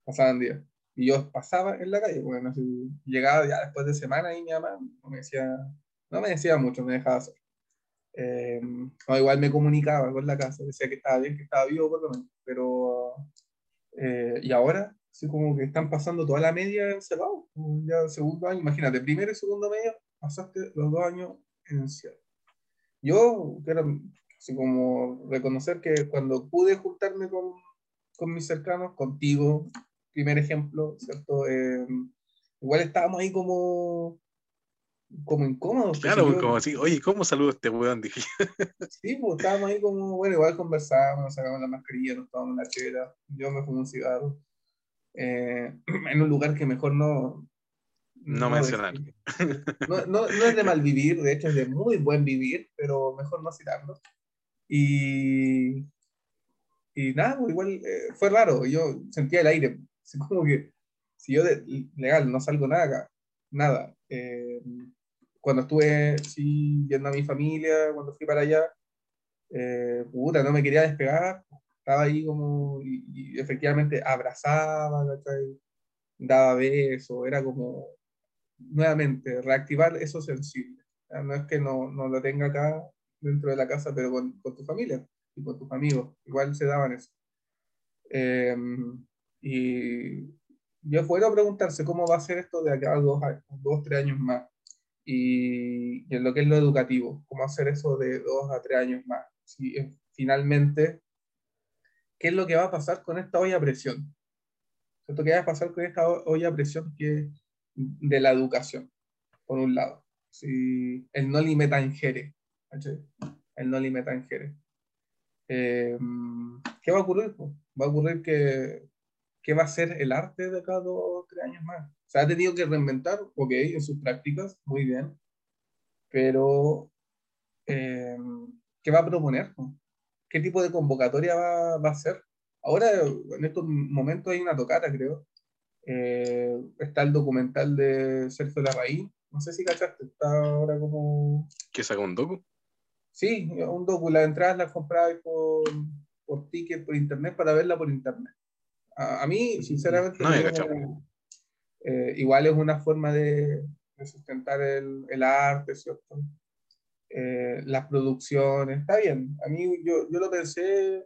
pasaban días. Y yo pasaba en la calle, bueno, así, llegaba ya después de semana y mi mamá me decía, no me decía mucho, me dejaba hacer. Eh, igual me comunicaba con la casa, decía que estaba bien, que estaba vivo por lo menos, pero eh, y ahora, así como que están pasando toda la media encerrados, ya segundo año, imagínate, primero y segundo medio, pasaste los dos años en encierro. Yo quiero así como reconocer que cuando pude juntarme con, con mis cercanos, contigo, primer ejemplo, ¿cierto? Eh, igual estábamos ahí como como incómodos. Pues, claro, como así, oye, ¿cómo saludo a este weón? Dije. Sí, pues estábamos ahí como, bueno, igual conversábamos, nos sacamos la mascarilla, nos tomamos una chela, yo me fumé un cigarro. Eh, en un lugar que mejor no. No, mencionar. No, no, no, es de mal vivir, de hecho es de muy buen vivir, pero mejor no citarlo. Y. Y nada, pues, igual eh, fue raro, yo sentía el aire, así como que si yo de, legal no salgo nada acá, nada. Eh, cuando estuve sí, viendo a mi familia, cuando fui para allá, eh, puta, no me quería despegar, estaba ahí como, y, efectivamente abrazaba, daba besos, era como, nuevamente, reactivar eso sensible. No es que no, no, lo tenga acá dentro de la casa, pero con, con tu familia y con tus amigos, igual se daban eso. Eh, y yo fuera a preguntarse cómo va a ser esto de acá a dos, dos tres años más y, en lo que es lo educativo, cómo hacer eso de dos a tres años más. Si, finalmente, ¿qué es lo que va a pasar con esta olla a presión? ¿Qué va a pasar con esta olla a presión que de la educación, por un lado? Si el no limita tangere, el no limita tangere. Eh, ¿Qué va a ocurrir? Va a ocurrir que, ¿qué va a ser el arte de cada dos o tres años más? Se ha tenido que reinventar, ok, en sus prácticas, muy bien, pero eh, ¿qué va a proponer? ¿Qué tipo de convocatoria va, va, a hacer? Ahora, en estos momentos hay una tocata, creo. Eh, está el documental de Sergio Larraín. No sé si cachaste, está ahora como... ¿Qué sacó un docu? Sí, un docu. Las entradas las compraba por, por ticket, por internet, para verla por internet. A, mí, sinceramente, no, eh, igual es una forma de, sustentar el, el, arte, ¿cierto? Eh, las producciones, está bien. A mí yo, yo lo pensé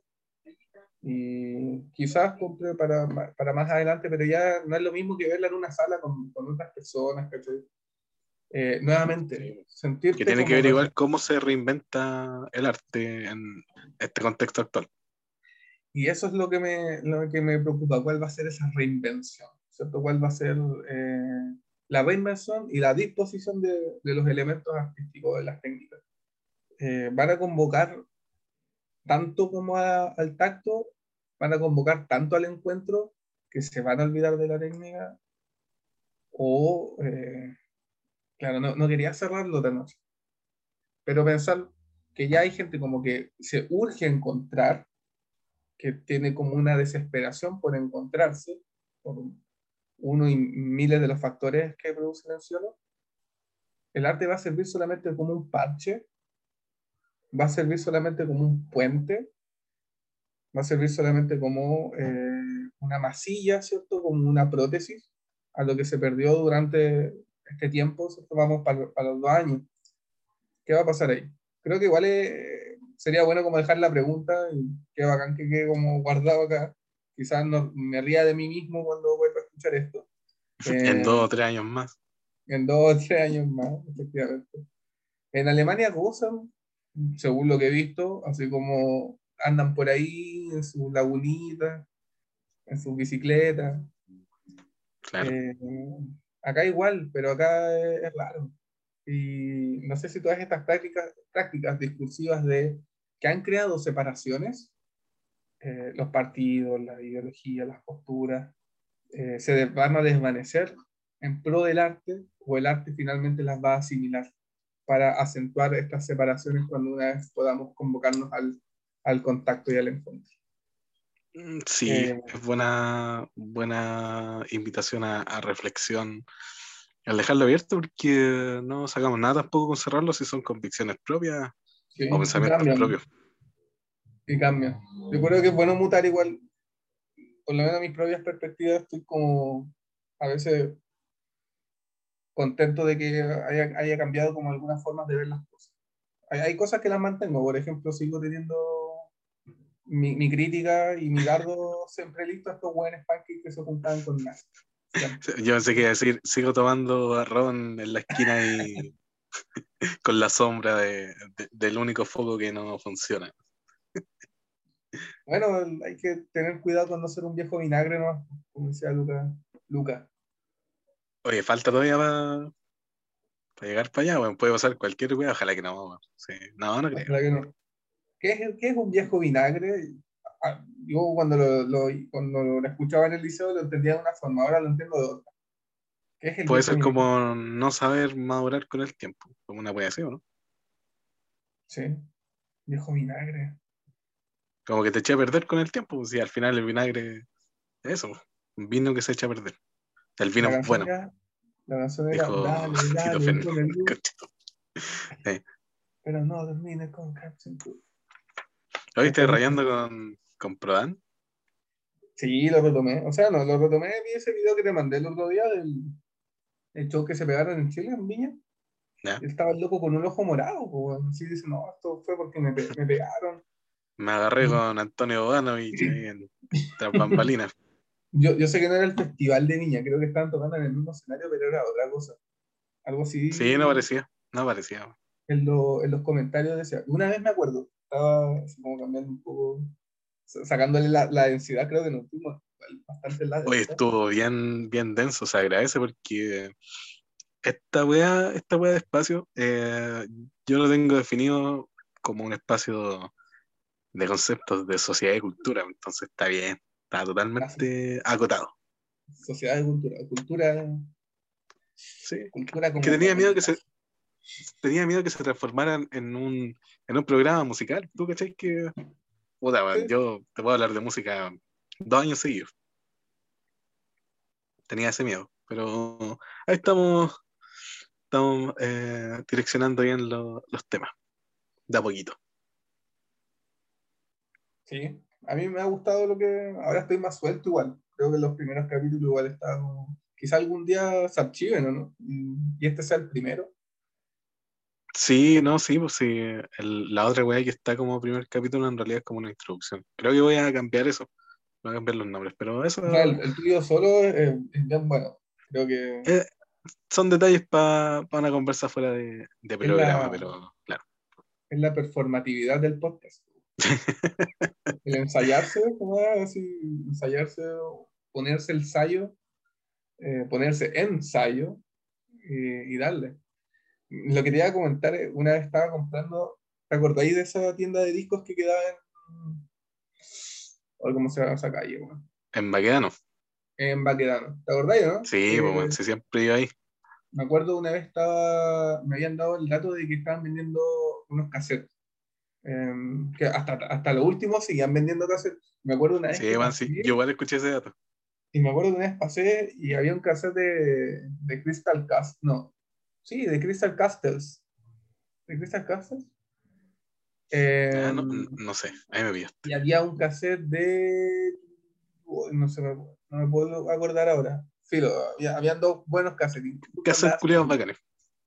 y quizás compré para, para, más adelante, pero ya no es lo mismo que verla en una sala con, con otras personas, eh, nuevamente, sentir que tiene que ver igual cómo se reinventa el arte en este contexto actual. Y eso es lo que me, lo que me preocupa, cuál va a ser esa reinvención, ¿cierto? ¿Cuál va a ser eh, la reinvención y la disposición de, de, los elementos artísticos de las técnicas? Eh, ¿Van a convocar tanto como al tacto? ¿Van a convocar tanto al encuentro que se van a olvidar de la técnica? O, eh, claro, no, no quería cerrarlo de noche, pero pensar que ya hay gente como que se urge encontrar que tiene como una desesperación por encontrarse, por uno y miles de los factores que produce el encierro, el arte va a servir solamente como un parche, va a servir solamente como un puente, va a servir solamente como eh, una masilla, ¿cierto? Como una prótesis a lo que se perdió durante este tiempo, ¿cierto? Vamos para, para los dos años. ¿Qué va a pasar ahí? Creo que igual es, sería bueno como dejar la pregunta y qué bacán que quede como guardado acá. Quizás no, me ría de mí mismo cuando escuchar esto. en eh, dos o tres años más. En dos o tres años más, efectivamente. En Alemania gozan, según lo que he visto, así como andan por ahí en su lagunita, en su bicicleta. Claro. Eh, acá igual, pero acá es, es raro. Y no sé si todas estas prácticas, prácticas discursivas de que han creado separaciones, eh, los partidos, la ideología, las posturas, eh, se van a desvanecer en pro del arte o el arte finalmente las va a asimilar para acentuar estas separaciones cuando una vez podamos convocarnos al, al contacto y al encuentro. Mm, sí, eh, es buena, buena invitación a, a, reflexión al dejarlo abierto porque no sacamos nada tampoco con cerrarlo si son convicciones propias o pensamientos propios. Y cambia. Yo creo que es bueno mutar igual, por lo menos mis propias perspectivas, estoy como a veces contento de que haya, haya cambiado como algunas formas de ver las cosas. Hay, hay cosas que las mantengo, por ejemplo, sigo teniendo mi, mi crítica y mi dardo siempre listo a estos buenos pancakes que se juntaban con nada. Yo pensé que decir, sigo tomando arrón en la esquina y con la sombra de- de- del único foco que no funciona. Bueno, hay que tener cuidado con no ser un viejo vinagre, ¿no? Como decía Luca. Luca. Oye, falta todavía para llegar para allá, weón. Puede pasar cualquier weá, ojalá que no. Sí. No, no creo. Ojalá que no. ¿Qué es, qué es un viejo vinagre? Ah, Yo cuando lo, lo- cuando lo escuchaba en el liceo lo entendía de una forma, ahora lo entiendo de otra. ¿Qué es el Puede ser vinagre? como no saber madurar con el tiempo, como una wea así, ¿o ¿no? Sí, viejo vinagre. Como que te eché a perder con el tiempo, pues, y al final el vinagre es eso, un vino que se echa a perder. El vino La bueno, era- la canción era, dijo dale, Tito dale, pero no termines con Captain Cool. ¿Lo viste rayando con, con Prodan? Sí, lo retomé. O sea, no, lo retomé, vi ese video que te mandé el otro día del el show que se pegaron en Chile, en Viña. Ya. Él estaba el loco con un ojo morado, pues, así dice, no, esto fue porque me pegaron. Me agarré con Antonio Boganovich ahí en tras bambalinas. Yo, yo sé que no era el festival de Viña, creo que estaban tocando en el mismo escenario, pero era otra cosa. Algo así. Sí, no parecía, no parecía. En, lo- en los comentarios decía, una vez me acuerdo, estaba así como cambiando un poco, sa- sacándole la, la densidad, creo que nos fuimos bastante en la Oye, densidad. estuvo bien, bien denso, se agradece porque esta weá, esta weá de espacio, eh, yo lo tengo definido como un espacio de conceptos de sociedad y cultura, entonces está bien, está totalmente acotado. Sociedad de cultura, cultura, Sí. cultura como... Que tenía miedo que se tenía miedo que se transformaran en un, en un programa musical. ¿Tú cachai que puta, yo te puedo hablar de música dos años seguidos? Tenía ese miedo, pero ahí estamos, estamos eh, direccionando bien lo- los temas, de a poquito. Sí, a mí me ha gustado lo que... Ahora estoy más suelto igual. Creo que los primeros capítulos igual estaba como... Quizá algún día se archiven, ¿o no? Y, este sea el primero. Sí, no, sí, pues sí. el- la otra weá que está como primer capítulo en realidad es como una introducción. Creo que voy a cambiar eso. Voy a cambiar los nombres, pero eso O sea, el, el tuyo solo es, es bien bueno. Creo que... Eh, son detalles para una conversa fuera de, de programa, la- pero claro. es la performatividad del podcast. El ensayarse, como así, ensayarse, ponerse el sayo, eh, ponerse ensayo y, y darle. Lo que te iba a comentar, eh, una vez estaba comprando, ¿te acordáis de esa tienda de discos que quedaba en... o ¿Cómo se llama esa calle? En Baquedano. En Baquedano. ¿Te acordáis, no? Sí, Eh, pues, bueno, sí, siempre iba ahí. Me acuerdo una vez estaba, me habían dado el dato de que estaban vendiendo unos cassettes. Em, que hasta, hasta lo último seguían vendiendo cassettes. Me acuerdo una vez Sí, man, sí, yo igual escuché ese dato. y me acuerdo que una vez pasé y había un cassette de, de Crystal Cast, no, sí, de Crystal Castles. ¿De Crystal Castles? Ah, no, Em, no sé, ahí me pillaste. y había un cassette de. No, sé, no me puedo acordar ahora. Filo, había, habían dos buenos cassettes. ¿Qué hacer culiados bacanes?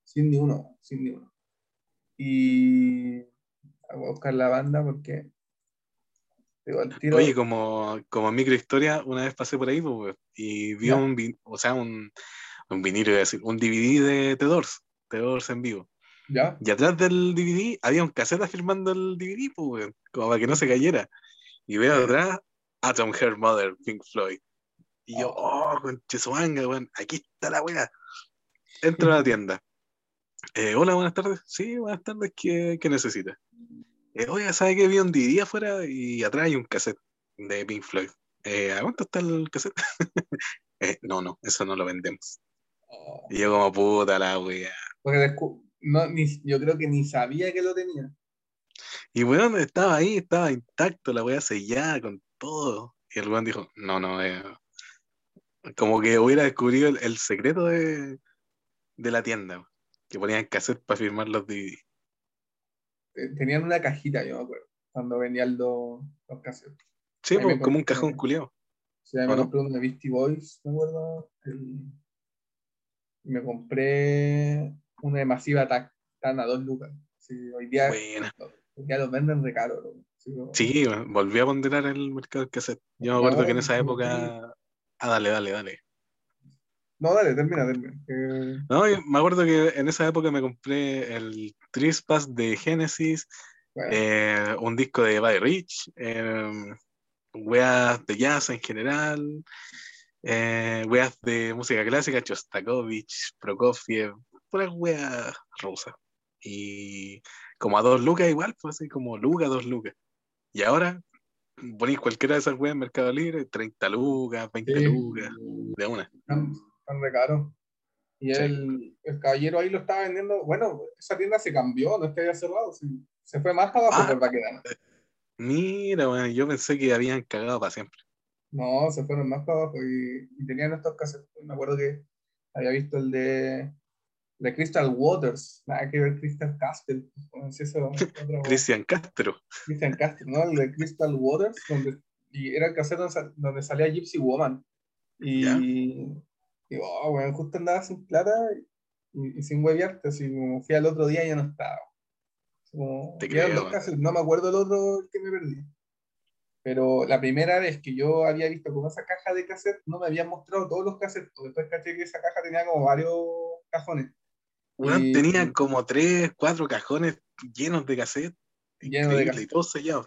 Sin ni uno, sin ni uno. Y a buscar la banda porque digo, al tiro, Oye, como, como microhistoria, una vez pasé por ahí pues, y vi Ya. un, o sea, un, un vinilo, iba a decir, un DVD de The Doors, The Doors en vivo. ¿ya? Y atrás del DVD había un cassette firmando el DVD, pues, como para que no se cayera. Y veo atrás Atom Her Mother, Pink Floyd. Y yo, oh, conche su manga, weón, aquí está la weá. Entro a la tienda. Eh, hola, buenas tardes. Sí, buenas tardes, ¿qué, qué necesita? Eh, oiga, ¿sabe que vi un DVD afuera y atrás hay un cassette de Pink Floyd? Eh, ¿A cuánto está el cassette? Eh, no, no, eso no lo vendemos. Oh, Y yo como puta la weá. porque no, ni, yo creo que ni sabía que lo tenía. Y weón, estaba ahí, estaba intacto, la weá sellada con todo. Y el weón dijo, no, no, eh, como que hubiera descubrido el, el secreto de, de la tienda, que ponían cassette para firmar los DVD. Eh, Tenían una cajita, yo me acuerdo, cuando venían los, los cassettes. Sí, pues, como un cajón culiado. ¿O me no? compré uno de Beastie Boys, me acuerdo. El, me compré una de Massive Attack, están a dos lucas. Sí, hoy día, hoy día los venden de caro. loco. Sí. Sí, volví a ponderar el mercado del cassette. Yo me acuerdo que en esa época. Ah, dale, dale, dale. No, dale, termina, termina. Eh, No, yo me acuerdo que en esa época me compré el Trispass de Genesis, bueno, eh, un disco de Buddy Rich, eh, weas de jazz en general, eh, weas de música clásica, Chostakovich, Prokofiev, puras weas rusas. Y como a dos lucas igual, pues así como lucas, dos lucas. Y ahora ponéis cualquiera de esas weas en Mercado Libre, 30 lucas, 20 Sí. lucas, de una. Están, re caros. Y Sí. el, el caballero ahí lo estaba vendiendo. Bueno, esa tienda se cambió, no es que había cerrado. sí. Se fue más para abajo Ah. por Baquedano. Mira, weón, yo pensé que habían cagado para siempre. No, se fueron más para abajo y, y tenían estos cassettes. Me acuerdo que había visto el de, de Crystal Waters, nada que ver Crystal Castle. No sé si eso, otra- Cristian Castro. Christian Castle, ¿no? El de Crystal Waters, donde, y era el cassette donde, sal- donde salía Gypsy Woman. Y. oh, bueno, justo andaba sin plata y, y sin hueviarte, así como fui al otro día y ya no estaba. Como- Te creo, cassettes, no me acuerdo el otro que me perdí. Pero la primera vez que yo había visto como esa caja de cassette, no me habían mostrado todos los cassettes. pues Después caché que esa caja tenía como varios cajones Weón, Y- tenía como tres, cuatro cajones llenos de cassette. Llenos de cassette. y todos sellados.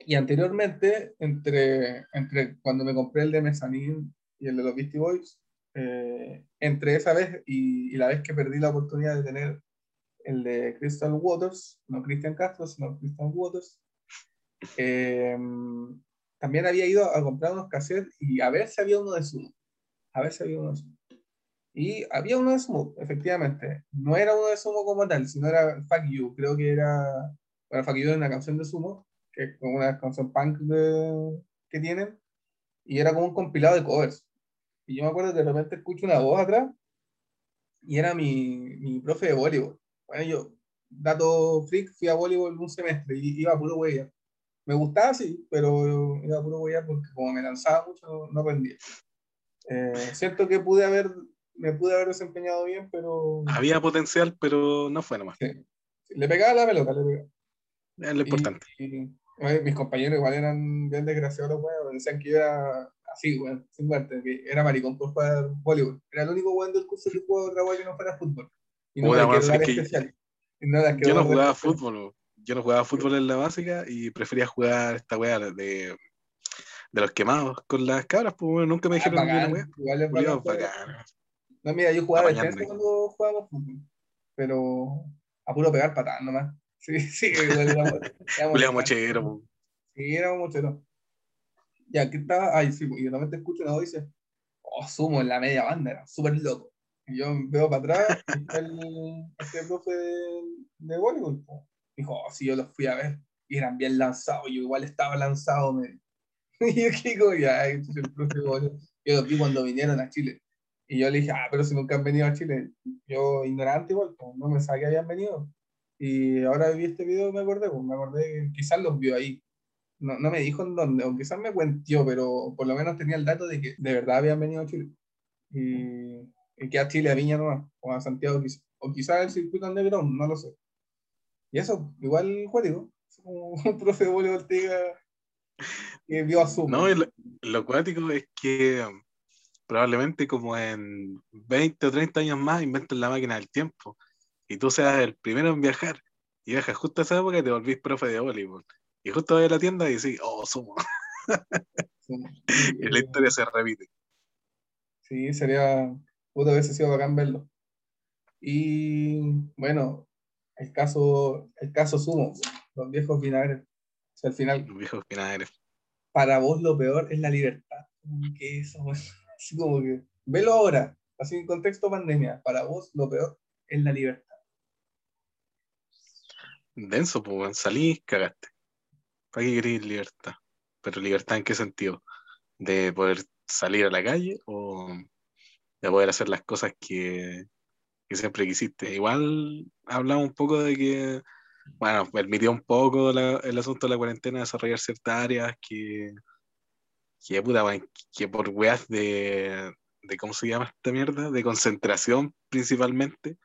Y anteriormente, entre, entre cuando me compré el de Mezzanine y el de los Beastie Boys, eh, entre esa vez y, y la vez que perdí la oportunidad de tener el de Crystal Waters, no Christian Castro, sino Crystal Waters, eh, también había ido a comprar unos cassettes y a ver si había uno de Sumo. A ver había uno. Y había uno de Sumo, efectivamente. No era uno de Sumo como tal, sino era Fuck You. Creo que era. Bueno, Fuck You era una canción de Sumo, que es como una canción punk de- que tienen. Y era como un compilado de covers. Y yo me acuerdo que de repente escucho una voz atrás y era mi, mi profe de voleibol. Bueno, yo, dato freak, fui a voleibol un semestre y iba a puro huella. Me gustaba, sí, pero iba a puro huella porque como me lanzaba mucho, no, no rendía. Eh, siento que pude haber, me pude haber desempeñado bien, pero Había potencial, pero no fue nomás. sí, le pegaba la pelota, le pegaba. Es lo importante. Y, y, oye, mis compañeros igual eran bien desgraciados weones, decían que yo era así, weón, sin muerte, que era maricón por jugar voleibol. Era el único weón del curso que jugaba otra weá que no fuera fútbol. Y no quedó es que especial. Y no las Yo no jugaba especial. fútbol. Yo no jugaba fútbol en la básica y prefería jugar esta weá de, de los quemados con las cabras, pues weón, nunca me Ah, dijeron una bacán, weá. igual es Culiao, bacán. No, mira, yo jugaba Apañando defensa cuando jugábamos fútbol, pero a puro pegar patadas nomás. Sí, sí, igual éramos, mochero. Sí, éramos mocheros. Ya, aquí estaba, ay, sí, y de escucho una voz y dice, oh, sumo en la media banda, era súper loco. Y yo veo para atrás, y está el, este profe de, de voleibol. Dijo, oh, sí, yo los fui a ver, y eran bien lanzados, yo igual estaba lanzado, me. Y yo como, ya, este es el profe de. Yo los vi cuando vinieron a Chile. Y yo le dije, ah, pero si nunca han venido a Chile. Yo, ignorante igual, pues, no me sabía que habían venido. Y ahora vi este video y me acordé, me acordé que quizás los vio ahí. No, no me dijo en dónde, o quizás me cuentió, pero por lo menos tenía el dato de que de verdad habían venido a Chile. Y, y que a Chile, a Viña nomás, o a Santiago, o quizás el circuito underground, no lo sé. Y eso, igual como un profe de voleibol diga que vio a Sumo. No, lo, lo cuático es que um, probablemente como en 20 o 30 años más inventan la máquina del tiempo y tú seas el primero en viajar y viajas justo a esa época y te volvís profe de voleibol. Y justo vas a la tienda y decís, oh, sumo. Y la historia se repite. Sí, sería, pudo haberse sido bacán verlo. Y bueno, el caso, el caso sumo, los viejos vinagres. O sea, al final, Los viejos finales. para vos lo peor es la libertad. Que eso, así como que, velo ahora, así en contexto pandemia, para vos lo peor es la libertad. Denso, pues, salís, cagaste. ¿Para qué querés libertad? Pero libertad en qué sentido? ¿De poder salir a la calle o de poder hacer las cosas que, que siempre quisiste? Igual hablamos un poco de que, bueno, permitió un poco el asunto de la cuarentena desarrollar ciertas áreas que, que, puta, que por weas de, de, ¿cómo se llama esta mierda? De concentración principalmente,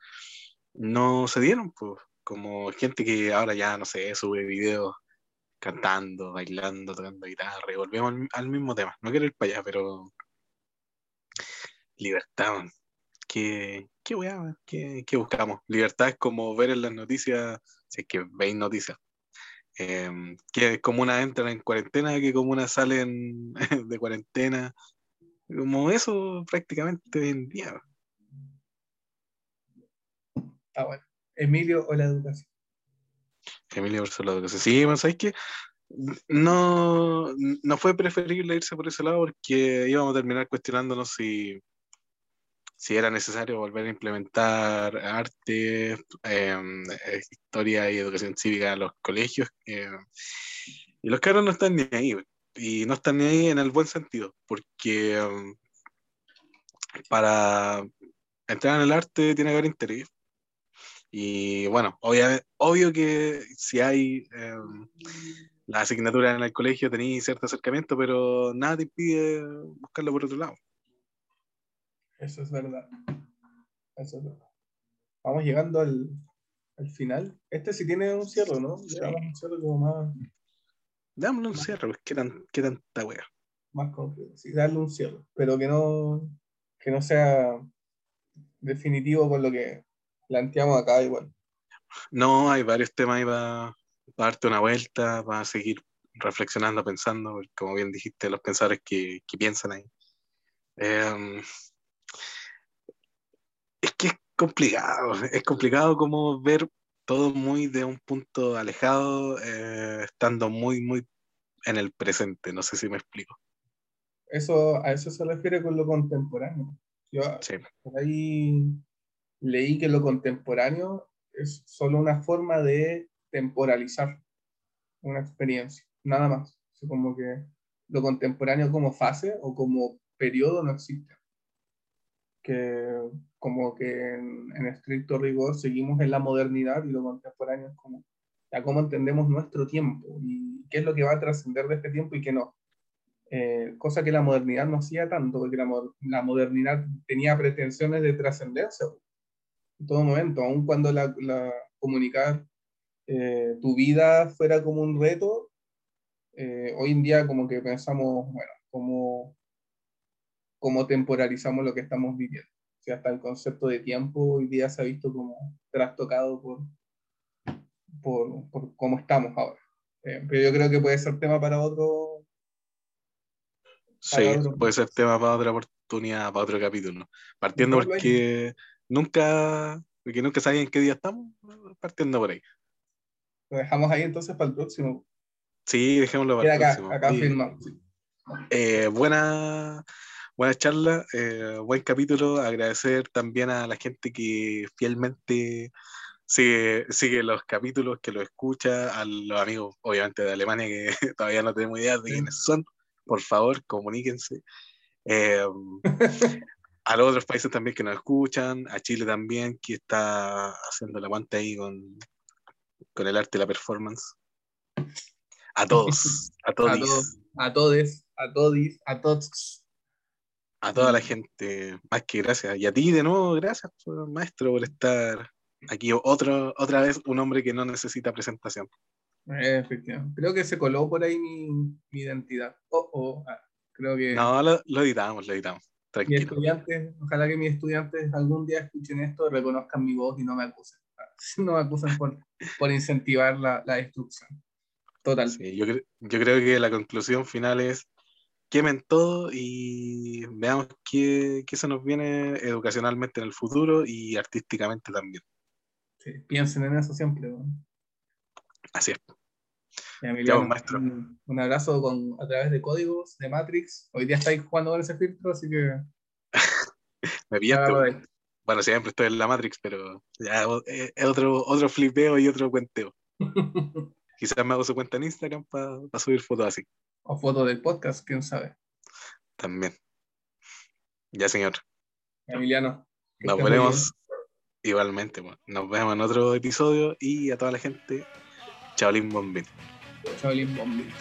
no se dieron, pues, como gente que ahora ya, no sé, sube videos cantando, bailando, tocando guitarra, y volvemos al, mismo tema. No quiero ir para allá, pero libertad, ¿Qué, qué weá? ¿Qué, ¿Qué, buscamos? Libertad es como ver en las noticias, si es que veis noticias, eh, que comunas entran en cuarentena, que comunas salen de cuarentena, como eso prácticamente hoy en día. Ah, bueno. Emilio o la educación. Emilio versus la educación. Sí, ¿sabes qué? No, no fue preferible irse por ese lado porque íbamos a terminar cuestionándonos si si era necesario volver a implementar arte, em, historia y educación cívica en los colegios. Eh, y los caros no están ni ahí, y no están ni ahí en el buen sentido, porque em, para entrar en el arte tiene que haber interés. Y bueno, obvio que si hay em, la asignatura en el colegio tenéis cierto acercamiento, pero nada te impide buscarlo por otro lado. Eso es verdad. Eso es verdad. Vamos llegando al, al final. Este sí tiene un cierre, ¿no? Damos un cierre como más. Dámosle un cierre, pues qué, tan, qué tanta wea. Más completo. Sí, darle un cierre. Pero que no, que no sea definitivo con lo que planteamos acá igual. No, hay varios temas ahí para, darte una vuelta, para seguir reflexionando, pensando, como bien dijiste, los pensadores que, que piensan ahí. Eh, es que es complicado, es complicado como ver todo muy de un punto alejado, eh, estando muy, muy en el presente, no sé si me explico. Eso, a eso se refiere con lo contemporáneo. Yo por ahí leí que lo contemporáneo es solo una forma de temporalizar una experiencia, nada más. como que lo contemporáneo como fase o como periodo no existe que como que en, estricto rigor seguimos en la modernidad y lo contemporáneo es como ya cómo entendemos nuestro tiempo y qué es lo que va a trascender de este tiempo y qué no. Eh, cosa que la modernidad no hacía tanto, porque la modernidad tenía pretensiones de trascendencia en todo momento, aun cuando la, la comunicar eh, tu vida fuera como un reto, eh, hoy en día como que pensamos, bueno, como cómo temporalizamos lo que estamos viviendo. O sea, hasta el concepto de tiempo hoy día se ha visto como trastocado por, por, por cómo estamos ahora. Eh, pero yo creo que puede ser tema para otro. sí, puede ser tema para otra oportunidad, para otro capítulo. Partiendo porque nunca, porque nunca sabía en qué día estamos, partiendo por ahí. Lo dejamos ahí entonces para el próximo. Sí, dejémoslo para el próximo. Acá firmamos. Eh, buena buena charla, eh, buen capítulo. Agradecer también a la gente que fielmente sigue, sigue los capítulos, que lo escucha, a los amigos, obviamente, de Alemania, que todavía no tenemos idea de quiénes son. Por favor, comuníquense. Eh, a los otros países también que nos escuchan, a Chile también, que está haciendo la aguante ahí con, con el arte y la performance. A todos, a todos. A todos, a todos, a todos a toda la gente, más que gracias. Y a ti de nuevo, gracias, maestro, por estar aquí. Otro, otra vez un hombre que no necesita presentación. Efectivamente. Creo que se coló por ahí mi, identidad. Oh, oh. Ah, creo que. No, lo, editamos, lo editamos. Tranquilo. estudiantes, ojalá que mis estudiantes algún día escuchen esto, reconozcan mi voz y no me acusen. No me acusen por, por incentivar la, la destrucción. Total. Sí, yo, yo creo que la conclusión final es quemen todo y veamos qué, qué, se nos viene educacionalmente en el futuro y artísticamente también. Sí, piensen en eso siempre. Así es. Maestro. Un, abrazo con, a través de códigos de Matrix. Hoy día estáis jugando con ese filtro, así que. me pillaste. Bueno, siempre estoy en la Matrix, pero ya es otro, otro flipeo y otro cuenteo. Quizás me hago su cuenta en Instagram para subir fotos así. O fotos del podcast, quién sabe. También. Ya, señor. Emiliano. Nos veremos igualmente. Nos vemos en otro episodio y a toda la gente, Chaolín Bombín. Chaolín Bombín.